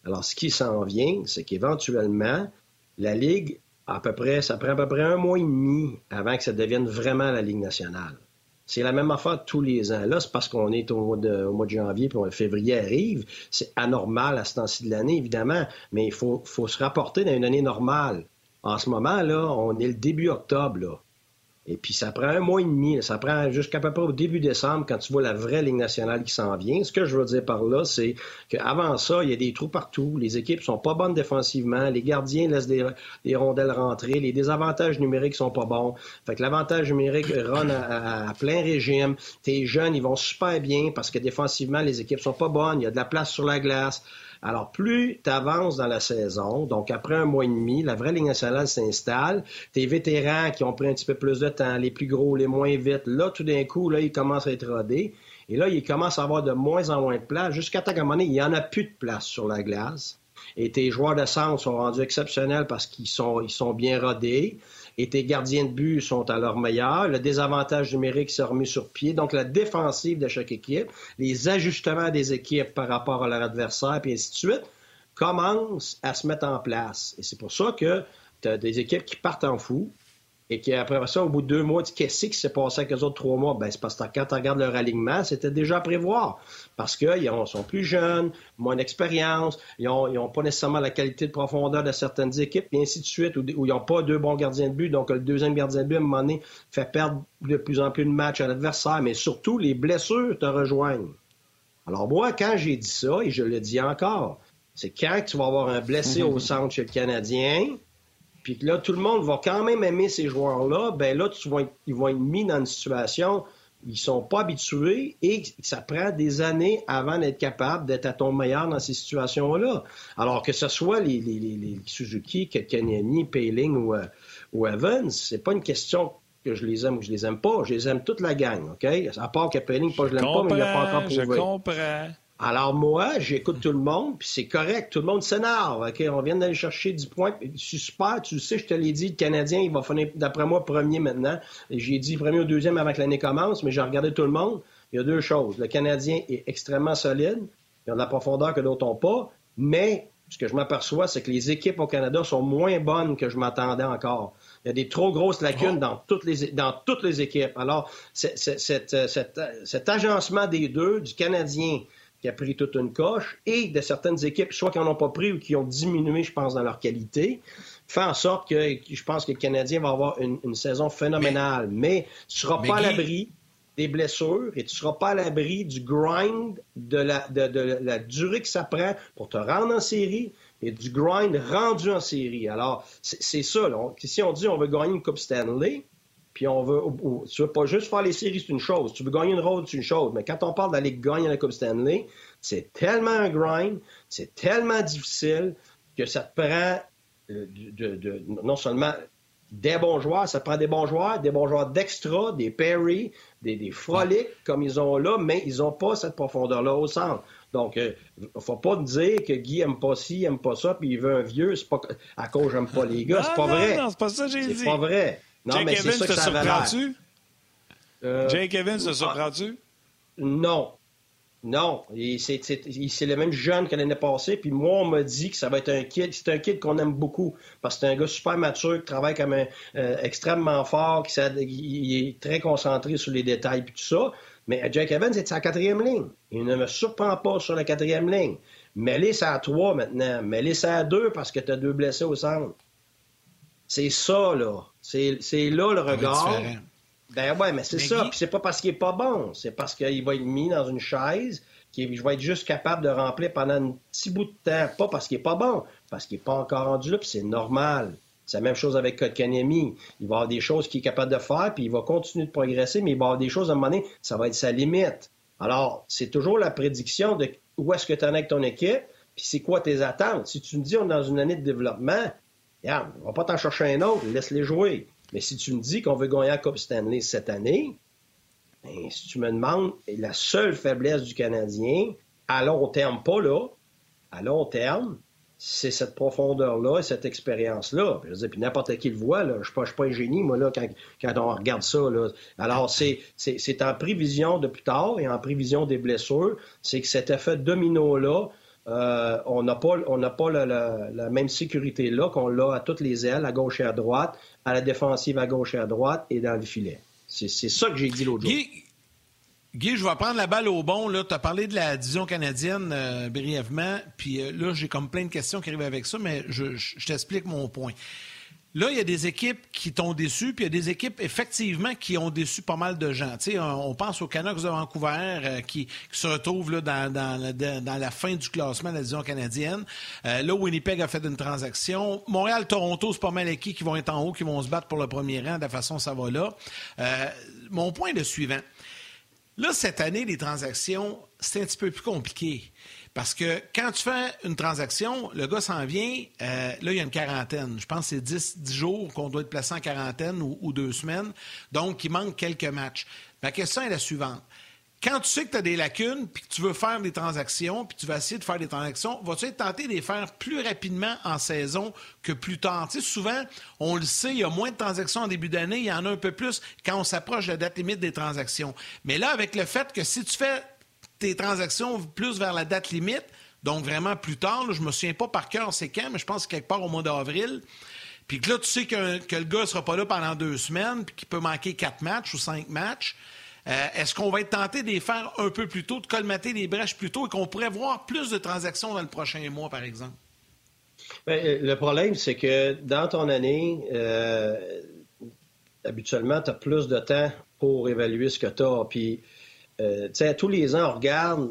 Speaker 4: Alors, ce qui s'en vient, c'est qu'éventuellement, la Ligue, à peu près, ça prend à peu près un mois et demi avant que ça devienne vraiment la Ligue nationale. C'est la même affaire tous les ans. Là, c'est parce qu'on est au mois, de, janvier puis février arrive. C'est anormal à ce temps-ci de l'année, évidemment, mais il faut, faut se rapporter dans une année normale. En ce moment, là, on est le début octobre, là. Et puis, ça prend un mois et demi. Ça prend jusqu'à peu près au début décembre quand tu vois la vraie Ligue nationale qui s'en vient. Ce que je veux dire par là, c'est qu'avant ça, il y a des trous partout. Les équipes sont pas bonnes défensivement. Les gardiens laissent des, rondelles rentrer. Les désavantages numériques sont pas bons. Fait que l'avantage numérique run à, plein régime. Tes jeunes, ils vont super bien parce que défensivement, les équipes sont pas bonnes. Il y a de la place sur la glace. Alors, plus tu avances dans la saison, donc après un mois et demi, la vraie Ligue nationale s'installe. Tes vétérans qui ont pris un petit peu plus de temps, les plus gros, les moins vite, là, tout d'un coup, là, ils commencent à être rodés. Et là, ils commencent à avoir de moins en moins de place, jusqu'à un moment il n'y en a plus de place sur la glace. Et tes joueurs de centre sont rendus exceptionnels parce qu'ils sont, sont bien rodés et tes gardiens de but sont à leur meilleur. Le désavantage numérique s'est remis sur pied. Donc, la défensive de chaque équipe, les ajustements des équipes par rapport à leur adversaire, puis ainsi de suite, commencent à se mettre en place. Et c'est pour ça que tu as des équipes qui partent en fou, et qu'après ça, au bout de deux mois, qu'est-ce qui s'est passé avec les autres trois mois? Ben, c'est parce que quand tu regardes leur alignement, c'était déjà à prévoir. Parce qu'ils sont plus jeunes, moins d'expérience, ils n'ont pas nécessairement la qualité de profondeur de certaines équipes, et ainsi de suite, où, ils n'ont pas deux bons gardiens de but. Donc, le deuxième gardien de but, à un moment donné, fait perdre de plus en plus de matchs à l'adversaire. Mais surtout, les blessures te rejoignent. Alors, moi, quand j'ai dit ça, et je le dis encore, c'est quand tu vas avoir un blessé au centre chez le Canadien, puis là, tout le monde va quand même aimer ces joueurs-là, ben là, tu vas, ils vont être mis dans une situation ils sont pas habitués et ça prend des années avant d'être capable d'être à ton meilleur dans ces situations-là. Alors que ce soit les, les, les, les Suzuki, Kanyani, Payling ou, euh, ou Evans, c'est pas une question que je les aime ou que je les aime pas. Je les aime toute la gang, OK? À part que Payling, pas je l'aime pas, mais il n'a pas encore prouvé.
Speaker 1: Je comprends.
Speaker 4: Alors moi, j'écoute tout le monde, puis c'est correct, tout le monde s'énerve. On vient d'aller chercher 10 points. Suis super, tu sais, je te l'ai dit, le Canadien, il va finir, d'après moi, premier maintenant. J'ai dit premier ou deuxième avant que l'année commence, mais j'ai regardé tout le monde. Il y a deux choses. Le Canadien est extrêmement solide. Il y a de la profondeur que d'autres n'ont pas. Mais ce que je m'aperçois, c'est que les équipes au Canada sont moins bonnes que je m'attendais encore. Il y a des trop grosses lacunes dans, toutes les, dans toutes les équipes. Alors, cet agencement des deux, du Canadien qui a pris toute une coche, et de certaines équipes, soit qui n'en ont pas pris ou qui ont diminué, je pense, dans leur qualité, fait en sorte que je pense que le Canadien va avoir une, saison phénoménale. Mais, tu ne seras pas à l'abri des blessures et tu ne seras pas à l'abri du grind, de la, de, la durée que ça prend pour te rendre en série et du grind rendu en série. Alors, c'est ça. Si on dit on veut gagner une Coupe Stanley, puis on veut. tu veux pas juste faire les séries, c'est une chose. Tu veux gagner une rôle, c'est une chose. Mais quand on parle d'aller gagner la Coupe Stanley, c'est tellement un grind, c'est tellement difficile que ça te prend euh, de, non seulement des bons joueurs, ça prend des bons joueurs, des bons joueurs d'extra, des Perry, des, des frolics comme ils ont là, mais ils n'ont pas cette profondeur-là au centre. Donc, il euh, ne faut pas dire que Guy aime pas ci, aime pas ça, puis il veut un vieux, c'est pas à cause j'aime pas les gars, c'est pas vrai.
Speaker 1: Non, c'est pas ça que j'ai dit.
Speaker 4: C'est pas vrai.
Speaker 1: Non, Jake mais Evans, ça te surprends-tu? Euh, Jake Evans, te surprends-tu?
Speaker 4: Non. Non, c'est le même jeune que l'année passée. Puis moi, on m'a dit que ça va être un kid. C'est un kid qu'on aime beaucoup parce que c'est un gars super mature, qui travaille comme un, euh, extrêmement fort, qui il est très concentré sur les détails et tout ça. Mais Jake Evans c'est sa quatrième ligne. Il ne me surprend pas sur la quatrième ligne. Mets-les ça à trois maintenant. Mets-les ça à deux parce que tu as deux blessés au centre. C'est ça, là. C'est là le regard. Ben ouais, mais c'est ça. Puis c'est pas parce qu'il est pas bon. C'est parce qu'il va être mis dans une chaise qu'il va être juste capable de remplir pendant un petit bout de temps. Pas parce qu'il est pas bon, parce qu'il est pas encore rendu là, puis c'est normal. C'est la même chose avec Kotkaniemi. Il va avoir des choses qu'il est capable de faire, puis il va continuer de progresser, mais il va avoir des choses à un moment donné, ça va être sa limite. Alors, c'est toujours la prédiction de où est-ce que tu en es avec ton équipe, puis c'est quoi tes attentes. Si tu me dis on est dans une année de développement, regarde, on va pas t'en chercher un autre, laisse-les jouer. Mais si tu me dis qu'on veut gagner la Coupe Stanley cette année, ben, si tu me demandes la seule faiblesse du Canadien, à long terme, pas là, à long terme, c'est cette profondeur-là et cette expérience-là. Je veux puis n'importe qui le voit, là. Je ne suis, pas un génie, moi, là, quand, on regarde ça. Là. Alors, c'est, en prévision de plus tard et en prévision des blessures, c'est que cet effet domino-là, euh, on n'a pas, la, même sécurité là qu'on l'a à toutes les ailes, à gauche et à droite, à la défensive à gauche et à droite et dans le filet. C'est, ça que j'ai dit l'autre jour.
Speaker 2: Guy, je vais prendre la balle au bon. Tu as parlé de la division canadienne euh, brièvement, puis euh, là, j'ai comme plein de questions qui arrivent avec ça, mais je t'explique mon point. Là, il y a des équipes qui t'ont déçu, puis il y a des équipes, effectivement, qui ont déçu pas mal de gens. On, pense aux Canucks de Vancouver euh, qui, se retrouvent dans, la fin du classement de la division canadienne. Euh, là, Winnipeg a fait une transaction. Montréal-Toronto, c'est pas mal les qui vont être en haut, qui vont se battre pour le premier rang. De façon, ça va là. Euh, mon point est le suivant. Là, cette année, les transactions, c'est un petit peu plus compliqué. Parce que quand tu fais une transaction, le gars s'en vient, euh, là, il y a une quarantaine. Je pense que c'est 10, jours qu'on doit être placé en quarantaine ou, deux semaines. Donc, il manque quelques matchs. Ma question est la suivante. Quand tu sais que tu as des lacunes, puis que tu veux faire des transactions, puis tu vas essayer de faire des transactions, vas-tu être tenté de les faire plus rapidement en saison que plus tard? Souvent, on le sait, il y a moins de transactions en début d'année, il y en a un peu plus quand on s'approche de la date limite des transactions. Mais là, avec le fait que si tu fais tes transactions plus vers la date limite, donc vraiment plus tard. je me souviens pas par cœur c'est quand, mais je pense quelque part au mois d'avril. Puis que là, tu sais que, le gars ne sera pas là pendant deux semaines, puis qu'il peut manquer quatre matchs ou cinq matchs. Euh, est-ce qu'on va être tenté de les faire un peu plus tôt, de colmater les brèches plus tôt et qu'on pourrait voir plus de transactions dans le prochain mois, par exemple?
Speaker 4: Bien, euh, le problème, c'est que dans ton année, euh, habituellement, tu as plus de temps pour évaluer ce que tu as. Puis euh, tous les ans, on regarde,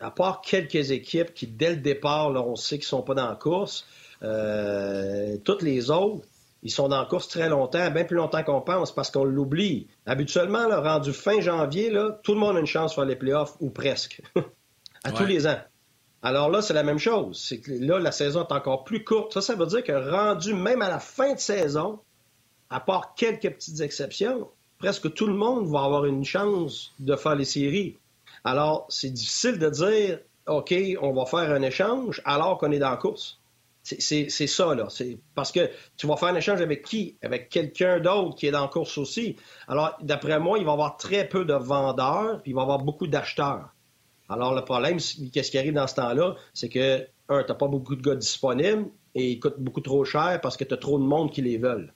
Speaker 4: à part quelques équipes qui, dès le départ, on sait qu'ils ne sont pas dans la course, euh, toutes les autres, ils sont dans la course très longtemps, bien plus longtemps qu'on pense, parce qu'on l'oublie. Habituellement, là, rendu fin janvier, là, tout le monde a une chance de faire les playoffs, ou presque, à tous les ans. Alors là, c'est la même chose. C'est que là, la saison est encore plus courte. Ça, ça veut dire que rendu même à la fin de saison, à part quelques petites exceptions, presque tout le monde va avoir une chance de faire les séries. Alors, c'est difficile de dire OK, on va faire un échange alors qu'on est dans la course. C'est ça, là. Parce que tu vas faire un échange avec qui? Avec quelqu'un d'autre qui est dans la course aussi. Alors, d'après moi, il va y avoir très peu de vendeurs, puis il va y avoir beaucoup d'acheteurs. Alors, le problème, qu'est-ce qui arrive dans ce temps-là? C'est que, un, tu n'as pas beaucoup de gars disponibles et ils coûtent beaucoup trop cher parce que tu as trop de monde qui les veulent.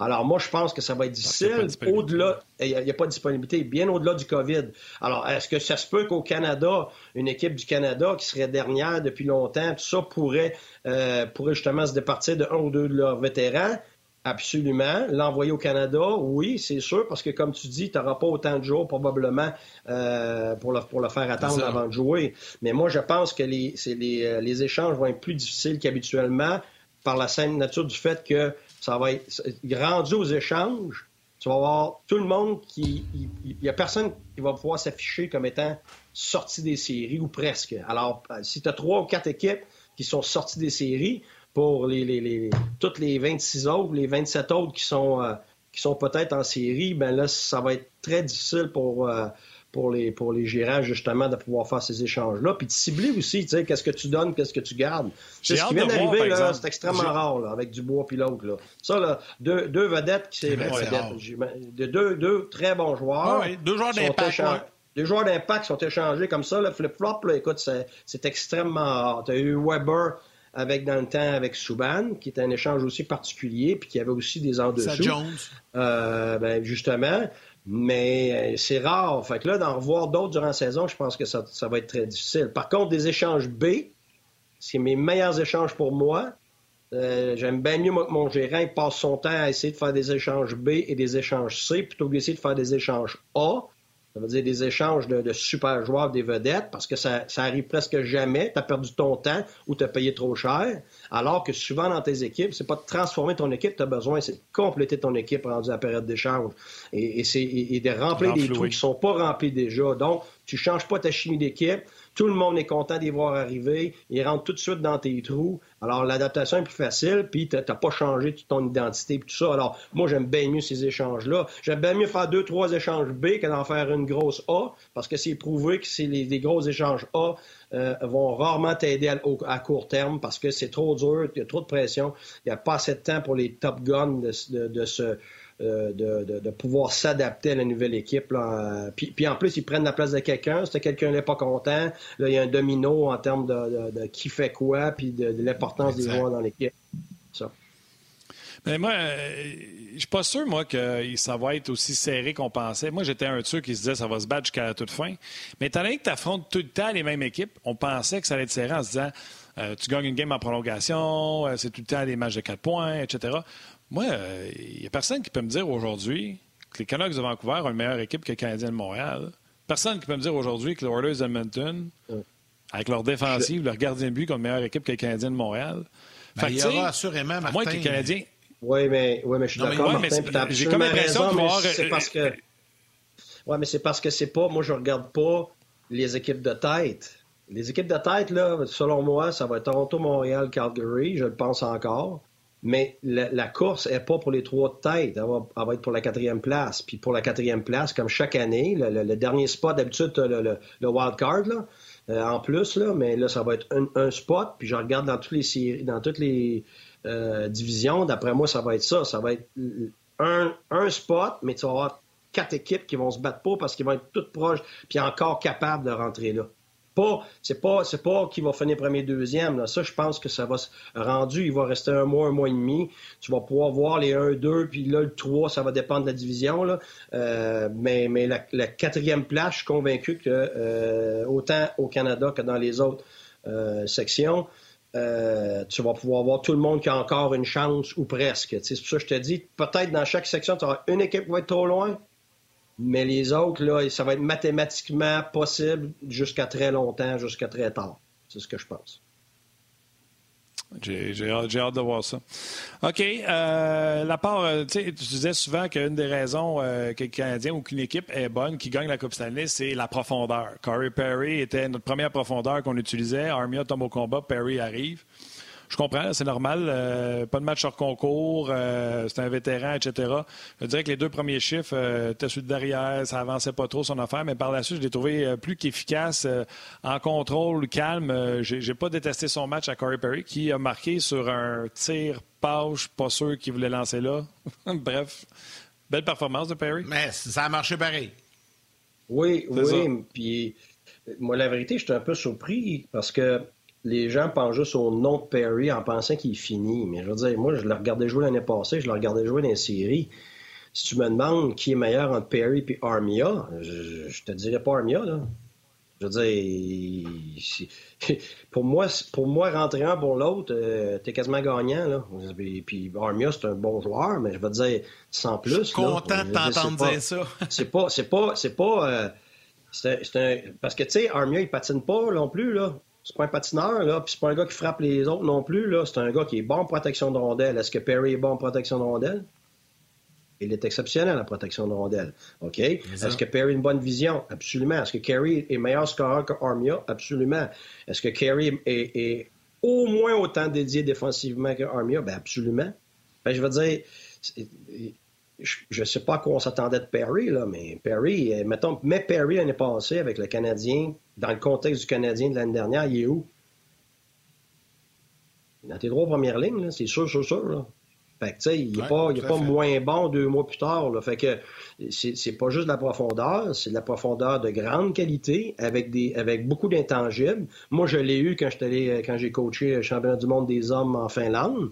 Speaker 4: Alors, moi, je pense que ça va être difficile. Au-delà, il n'y a, pas de disponibilité, bien au-delà du COVID. Alors, est-ce que ça se peut qu'au Canada, une équipe du Canada qui serait dernière depuis longtemps, tout ça pourrait, euh, pourrait justement se départir de un ou deux de leurs vétérans? Absolument. L'envoyer au Canada, oui, c'est sûr, parce que comme tu dis, tu n'auras pas autant de jours probablement euh, pour, le, pour le faire attendre avant de jouer. Mais moi, je pense que les, les, euh, les échanges vont être plus difficiles qu'habituellement par la simple nature du fait que ça va être rendu aux échanges. Tu vas voir tout le monde qui. Il n'y a personne qui va pouvoir s'afficher comme étant sorti des séries ou presque. Alors, si tu as trois ou quatre équipes qui sont sorties des séries, pour les, les, toutes les 26 autres, les 27 autres qui sont, euh, qui sont peut-être en série, ben là, ça va être très difficile pour, euh, pour les, pour les gérants, justement, de pouvoir faire ces échanges-là. Puis de cibler aussi, tu sais, qu'est-ce que tu donnes, qu'est-ce que tu gardes. C'est ce qui vient d'arriver, là, c'est extrêmement rare, là, avec Dubois puis l'autre, là. Ça, là, deux, deux vedettes qui c'est de deux, deux très bons joueurs.
Speaker 2: Ah oui, deux joueurs d'impact.
Speaker 4: Deux joueurs d'impact sont échangés comme ça, le flip-flop, là, écoute, c'est extrêmement rare. Tu as eu Weber avec dans le temps avec Subban, qui était un échange aussi particulier, puis qui avait aussi des en dessous.
Speaker 2: Jones.
Speaker 4: Euh, ben, justement. Mais euh, c'est rare. Fait que là, d'en revoir d'autres durant la saison, je pense que ça, va être très difficile. Par contre, des échanges B, c'est mes meilleurs échanges pour moi. Euh, j'aime bien mieux que mon gérant passe son temps à essayer de faire des échanges B et des échanges C plutôt que d'essayer de faire des échanges A. Ça veut dire des échanges de, super joueurs, des vedettes, parce que ça, ça arrive presque jamais. Tu as perdu ton temps ou tu as payé trop cher. Alors que souvent dans tes équipes, c'est pas de transformer ton équipe, tu as besoin, c'est de compléter ton équipe rendue à la période d'échange. Et, c'est et de remplir des trous qui sont pas remplis déjà. Donc, tu changes pas ta chimie d'équipe. Tout le monde est content d'y voir arriver. Ils rentrent tout de suite dans tes trous. Alors, l'adaptation est plus facile, puis tu n'as pas changé ton identité et tout ça. Alors, moi, j'aime bien mieux ces échanges-là. J'aime bien mieux faire deux, trois échanges B que d'en faire une grosse A, parce que c'est prouvé que les, les, gros échanges A euh, vont rarement t'aider à, court terme parce que c'est trop dur, il y a trop de pression, il n'y a pas assez de temps pour les top guns de se euh, de, pouvoir s'adapter à la nouvelle équipe. Puis, en plus, ils prennent la place de quelqu'un. Si quelqu'un n'est pas content, là, il y a un domino en termes de, qui fait quoi, puis de, l'importance des joueurs dans l'équipe. Ça.
Speaker 1: Mais moi, euh, je suis pas sûr, moi, que ça va être aussi serré qu'on pensait. Moi, j'étais un de qui se disait ça va se battre jusqu'à la toute fin. Mais étant donné que tu affrontes tout le temps les mêmes équipes, on pensait que ça allait être serré en se disant euh, tu gagnes une game en prolongation, c'est tout le temps des matchs de 4 points, etc. Moi, il euh, n'y a personne qui peut me dire aujourd'hui que les Canucks de Vancouver ont une meilleure équipe que les Canadiens de Montréal. Personne qui peut me dire aujourd'hui que les Oilers d'Edmonton, avec leur défensive, leur gardien de but, ont une meilleure équipe que les Canadiens de Montréal.
Speaker 2: Ben, il y aura assurément, Martin...
Speaker 1: Moi, que les Canadiens...
Speaker 4: Oui, mais, oui, mais je suis d'accord, Martin. J'ai comme l'impression de C'est parce que... Oui, mais c'est parce que c'est pas... Moi, je regarde pas les équipes de tête. Les équipes de tête, là, selon moi, ça va être Toronto, Montréal, Calgary, je le pense encore. Mais la, course n'est pas pour les trois têtes. Elle va, être pour la quatrième place. Puis pour la quatrième place, comme chaque année, le, dernier spot, d'habitude, le, le, wild card, là, euh, en plus, là, mais là, ça va être un, spot. Puis je regarde dans toutes les séries, dans toutes les euh, divisions. D'après moi, ça va être ça. Ça va être un, spot, mais tu vas avoir quatre équipes qui vont se battre pas parce qu'ils vont être toutes proches, puis encore capables de rentrer là pas, c'est pas, c'est pas qui va finir premier, deuxième. Ça, je pense que ça va se rendu. Il va rester un mois, un mois et demi. Tu vas pouvoir voir les 1, 2, puis là, le 3, ça va dépendre de la division. Euh, mais mais la, quatrième place, je suis convaincu que euh, autant au Canada que dans les autres euh, sections, tu vas pouvoir voir tout le monde qui a encore une chance ou presque. C'est pour ça que je te dis, peut-être dans chaque section, tu auras une équipe qui va être trop loin, mais les autres, là, ça va être mathématiquement possible jusqu'à très longtemps, jusqu'à très tard. C'est ce que je pense.
Speaker 1: J'ai hâte, de voir ça. OK. Euh, part, euh, tu disais souvent qu'une des raisons euh, que Canadien ou qu'une équipe est bonne, qui gagne la Coupe Stanley, c'est la profondeur. Corey Perry était notre première profondeur qu'on utilisait. Armia tombe au combat, Perry arrive. Je comprends, c'est normal. Euh, pas de match hors concours, euh, c'est un vétéran, etc. Je dirais que les deux premiers chiffres, euh, tu sur derrière, ça avançait pas trop son affaire, mais par la suite, je l'ai trouvé plus qu'efficace, en contrôle, calme. J'ai pas détesté son match à Corey Perry, qui a marqué sur un tir page, pas sûr qu'il voulait lancer là. Bref, belle performance de Perry.
Speaker 2: Mais ça a marché pareil.
Speaker 4: Oui, oui. Puis moi, la vérité, je suis un peu surpris parce que les gens pensent juste au nom de Perry en pensant qu'il est fini. Mais je veux dire, moi, je le regardais jouer l'année passée, je le regardais jouer dans les séries. Si tu me demandes qui est meilleur entre Perry et Armia, je, je, te dirais pas Armia, là. Je veux dire, pour moi, pour moi, rentrer un pour l'autre, euh, t'es quasiment gagnant. Là. Et puis Armia, c'est un bon joueur, mais je veux dire, sans plus. Je
Speaker 2: suis content de t'entendre dire ça.
Speaker 4: c'est pas, c'est pas, c'est pas. Euh, c'est un, parce que tu sais, Armia, il patine pas non plus là. C'est pas un patineur, là, puis c'est pas un gars qui frappe les autres non plus, là. C'est un gars qui est bon en protection de rondelle. Est-ce que Perry est bon en protection de rondelle? Il est exceptionnel en protection de rondelle. OK? Est-ce que Perry a une bonne vision? Absolument. Est-ce que Kerry est meilleur scoreur que Armia? Absolument. Est-ce que Kerry est, au moins autant dédié défensivement que Armia? Ben absolument. Ben, je veux dire, je ne sais pas à quoi on s'attendait de Perry, là, mais Perry, euh, mettons, mais Perry l'année passée avec le Canadien, dans le contexte du Canadien de l'année dernière, il est où? Dans tes trois premières lignes, c'est sûr, sûr, sûr. Là. Fait que, tu sais, il n'est pas, pas moins bon deux mois plus tard. Là. Fait que c'est pas juste de la profondeur, c'est de la profondeur de grande qualité avec des avec beaucoup d'intangibles. Moi, je l'ai eu quand j'étais quand j'ai coaché le championnat du monde des hommes en Finlande.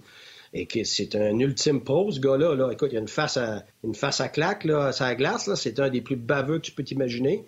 Speaker 4: Et que c'est un ultime pro, ce gars-là. Là. Écoute, il a une face à une face à claque là, à glace. C'est un des plus baveux que tu peux t'imaginer.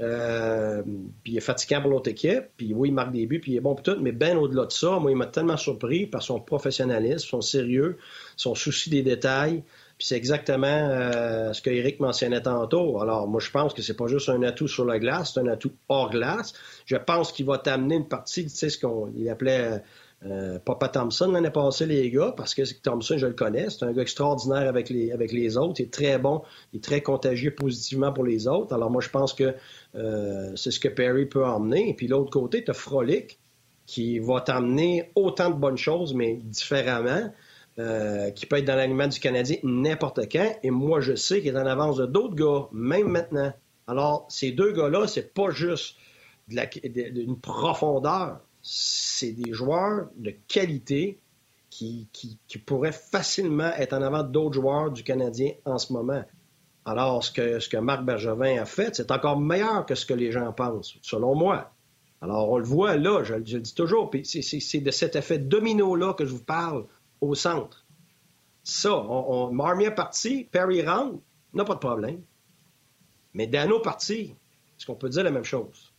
Speaker 4: Euh, puis il est fatigant pour l'autre équipe. Puis oui, il marque des buts, puis il est bon pour tout. Mais bien au-delà de ça, moi, il m'a tellement surpris par son professionnalisme, son sérieux, son souci des détails. Puis c'est exactement euh, ce que Eric mentionnait tantôt. Alors, moi, je pense que c'est pas juste un atout sur la glace, c'est un atout hors glace. Je pense qu'il va t'amener une partie, tu sais, ce qu'on appelait euh, Papa Thompson l'année passée, les gars, parce que Thompson, je le connais, c'est un gars extraordinaire avec les, autres. Il est très bon, il est très contagieux positivement pour les autres. Alors moi, je pense que euh, c'est ce que Perry peut emmener. Et puis l'autre côté, tu as Frolic, qui va t'emmener autant de bonnes choses, mais différemment. Euh, qui peut être dans l'aliment du Canadien n'importe quand. Et moi, je sais qu'il est en avance de d'autres gars, même maintenant. Alors, ces deux gars-là, c'est pas juste d'une profondeur, c'est des joueurs de qualité qui, pourraient facilement être en avant d'autres joueurs du Canadien en ce moment. Alors, ce que, Marc Bergevin a fait, c'est encore meilleur que ce que les gens pensent, selon moi. Alors, on le voit là, je, le dis toujours, puis c'est de cet effet domino-là que je vous parle au centre. Ça, on, on parti, Perry rentre, n'a pas de problème. Mais Dano parti, est-ce qu'on peut dire la même chose?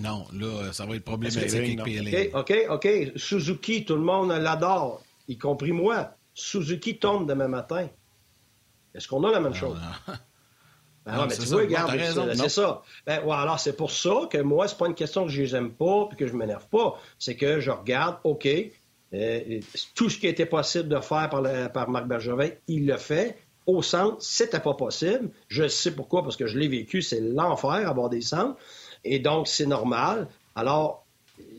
Speaker 2: Non, là, ça va être problématique avec PLA.
Speaker 4: OK, OK, OK. Suzuki, tout le monde l'adore, y compris moi. Suzuki tombe demain matin. Est-ce qu'on a la même chose? Ben non, mais tu vois, regarde, c'est ça. Ben, ouais, alors, c'est pour ça que moi, c'est pas une question que je les aime pas puis que je m'énerve pas. C'est que je regarde, OK, euh, tout ce qui était possible de faire par, par Marc Bergevin, il le fait. Au centre, c'était pas possible. Je sais pourquoi, parce que je l'ai vécu, c'est l'enfer avoir des centres. Et donc, c'est normal. Alors,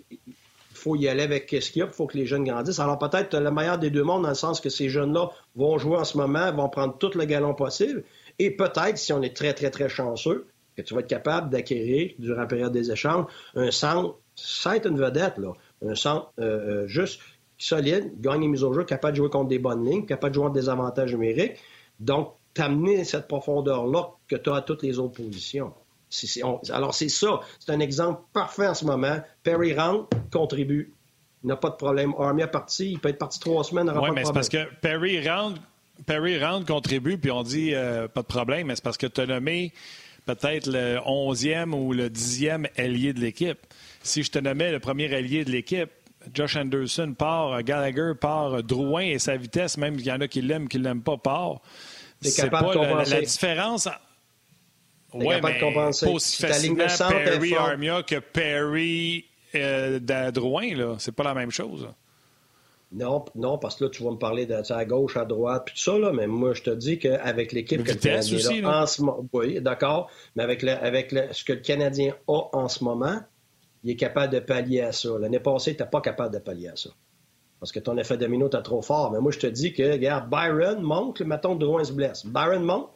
Speaker 4: il faut y aller avec ce qu'il y a, il faut que les jeunes grandissent. Alors, peut-être le meilleur des deux mondes, dans le sens que ces jeunes-là vont jouer en ce moment, vont prendre tout le galon possible. Et peut-être, si on est très, très, très chanceux, que tu vas être capable d'acquérir, durant la période des échanges, un centre, ça va être une vedette, là. Un centre euh, euh, juste solide, gagne les mises au jeu, capable de jouer contre des bonnes lignes, capable de jouer en désavantage numérique. Donc, t'amener cette profondeur-là que tu as à toutes les autres positions alors, c'est ça. C'est un exemple parfait en ce moment. Perry rentre, contribue. Il n'a pas de problème. Army a parti. Il peut être parti trois semaines.
Speaker 1: Oui, mais c'est parce que Perry rentre, Perry rentre, contribue, puis on dit euh, pas de problème, mais c'est parce que tu as nommé peut-être le 11e ou le 10e allié de l'équipe. Si je te nommais le premier allié de l'équipe, Josh Anderson part, Gallagher part, Drouin et sa vitesse, même il y en a qui l'aiment, qui ne l'aiment pas, part. C'est pas la, la, différence oui, mais pas aussi facilement Perry Armia que Perry euh, d'Adrouin, là. C'est pas la même chose.
Speaker 4: Non, non, parce que là, tu vas me parler de à gauche, à droite, puis tout ça, là, mais moi, je te dis qu'avec l'équipe que le Canadien aussi, là, en ce moment, oui, d'accord, mais avec, le, avec le, ce que le Canadien a en ce moment, il est capable de pallier à ça. L'année passée, n'était pas capable de pallier à ça. parce que ton effet domino est trop fort. Mais moi, je te dis que, regarde, Byron monte, le maton de se blesse. Byron monte,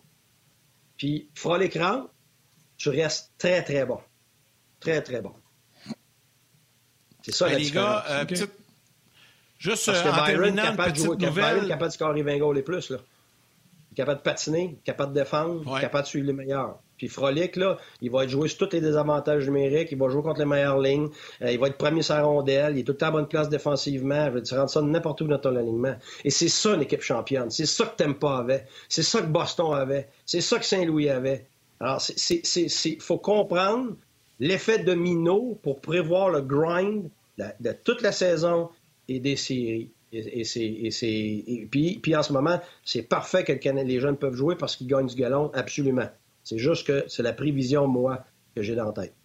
Speaker 4: puis fera l'écran, tu restes très, très bon. Très, très bon. C'est ça, la
Speaker 2: les gars, euh, petite... Juste
Speaker 4: Parce que
Speaker 2: euh, en
Speaker 4: Byron, capable de jouer,
Speaker 2: nouvelle.
Speaker 4: Byron, capable de scorer 20 goals et plus, là. Il est capable de patiner, capable de défendre,
Speaker 2: Ouais.
Speaker 4: capable de suivre les meilleurs. Puis Frolic, là, il va être joué sur tous les désavantages numériques, il va jouer contre les meilleures lignes, euh, il va être premier sur la rondelle, il est tout le temps à bonne place défensivement. Je veux dire, tu ça n'importe où dans ton alignement. Et c'est ça une équipe championne. C'est ça que Tampa avait. C'est ça que Boston avait. C'est ça que Saint-Louis avait. Alors, c'est- faut comprendre l'effet domino pour prévoir le grind de, toute la saison et des séries. Et, et et et puis, puis en ce moment, c'est parfait que les jeunes peuvent jouer parce qu'ils gagnent du galon, absolument. C'est juste que c'est la prévision, moi, que j'ai dans la tête.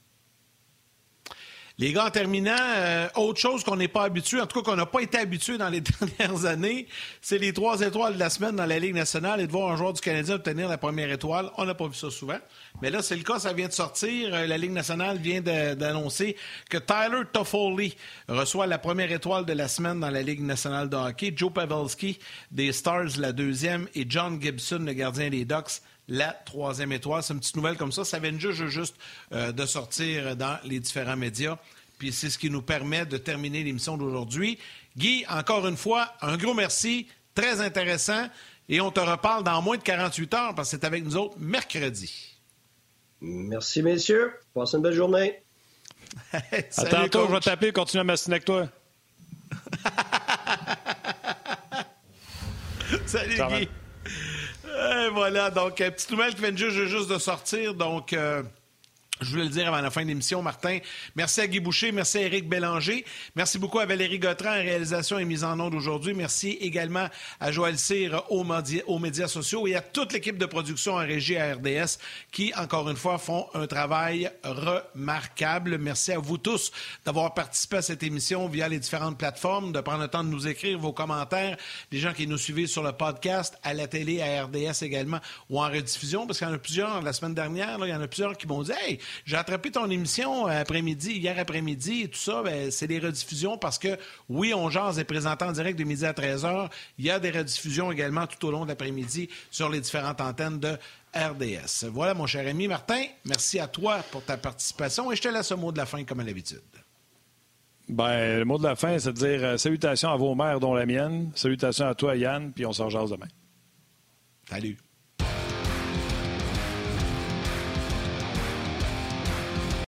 Speaker 2: Les gars, en terminant, euh, autre chose qu'on n'est pas habitué, en tout cas qu'on n'a pas été habitué dans les dernières années, c'est les trois étoiles de la semaine dans la Ligue nationale et de voir un joueur du Canadien obtenir la première étoile. On n'a pas vu ça souvent. Mais là, c'est le cas, ça vient de sortir. Euh, La Ligue nationale vient d'annoncer que Tyler Toffoli reçoit la première étoile de la semaine dans la Ligue nationale de hockey. Joe Pavelski des Stars, la deuxième, et John Gibson, le gardien des Ducks, la troisième étoile. C'est une petite nouvelle comme ça. Ça vient juste, juste euh, de sortir dans les différents médias. Puis c'est ce qui nous permet de terminer l'émission d'aujourd'hui. Guy, encore une fois, un gros merci. Très intéressant. Et on te reparle dans moins de 48 heures parce que c'est avec nous autres mercredi.
Speaker 4: Merci, messieurs. Passez une belle journée.
Speaker 2: Salut,
Speaker 1: Attends, toi, je vais et continuer à m'assiner avec toi.
Speaker 2: Salut Guy. Voilà, donc, euh, petite nouvelle qui vient juste, juste de sortir. Donc, euh, je voulais le dire avant la fin de l'émission, Martin. Merci à Guy Boucher, merci à Éric Bélanger. Merci beaucoup à Valérie Gautran en réalisation et mise en onde aujourd'hui. Merci également à Joël Cyr aux, médias- aux médias sociaux et à toute l'équipe de production en régie à RDS qui, encore une fois, font un travail remarquable. Merci à vous tous d'avoir participé à cette émission via les différentes plateformes, de prendre le temps de nous écrire vos commentaires, les gens qui nous suivent sur le podcast, à la télé, à RDS également, ou en rediffusion, parce qu'il y en a plusieurs, la semaine dernière, il y en a plusieurs qui m'ont dit Hey, j'ai attrapé ton émission euh, après-midi, hier après-midi, et tout ça, ben, c'est des rediffusions parce que, oui, on jase est présenté en direct de midi à 13h. Il y a des rediffusions également tout au long de l'après-midi sur les différentes antennes de RDS. Voilà, mon cher ami Martin, merci à toi pour ta participation et je te laisse le mot de la fin comme à l'habitude.
Speaker 1: Ben, le mot de la fin, c'est de dire euh, salutations à vos mères, dont la mienne. Salutations à toi, Yann, puis on s'en jase demain.
Speaker 2: Salut.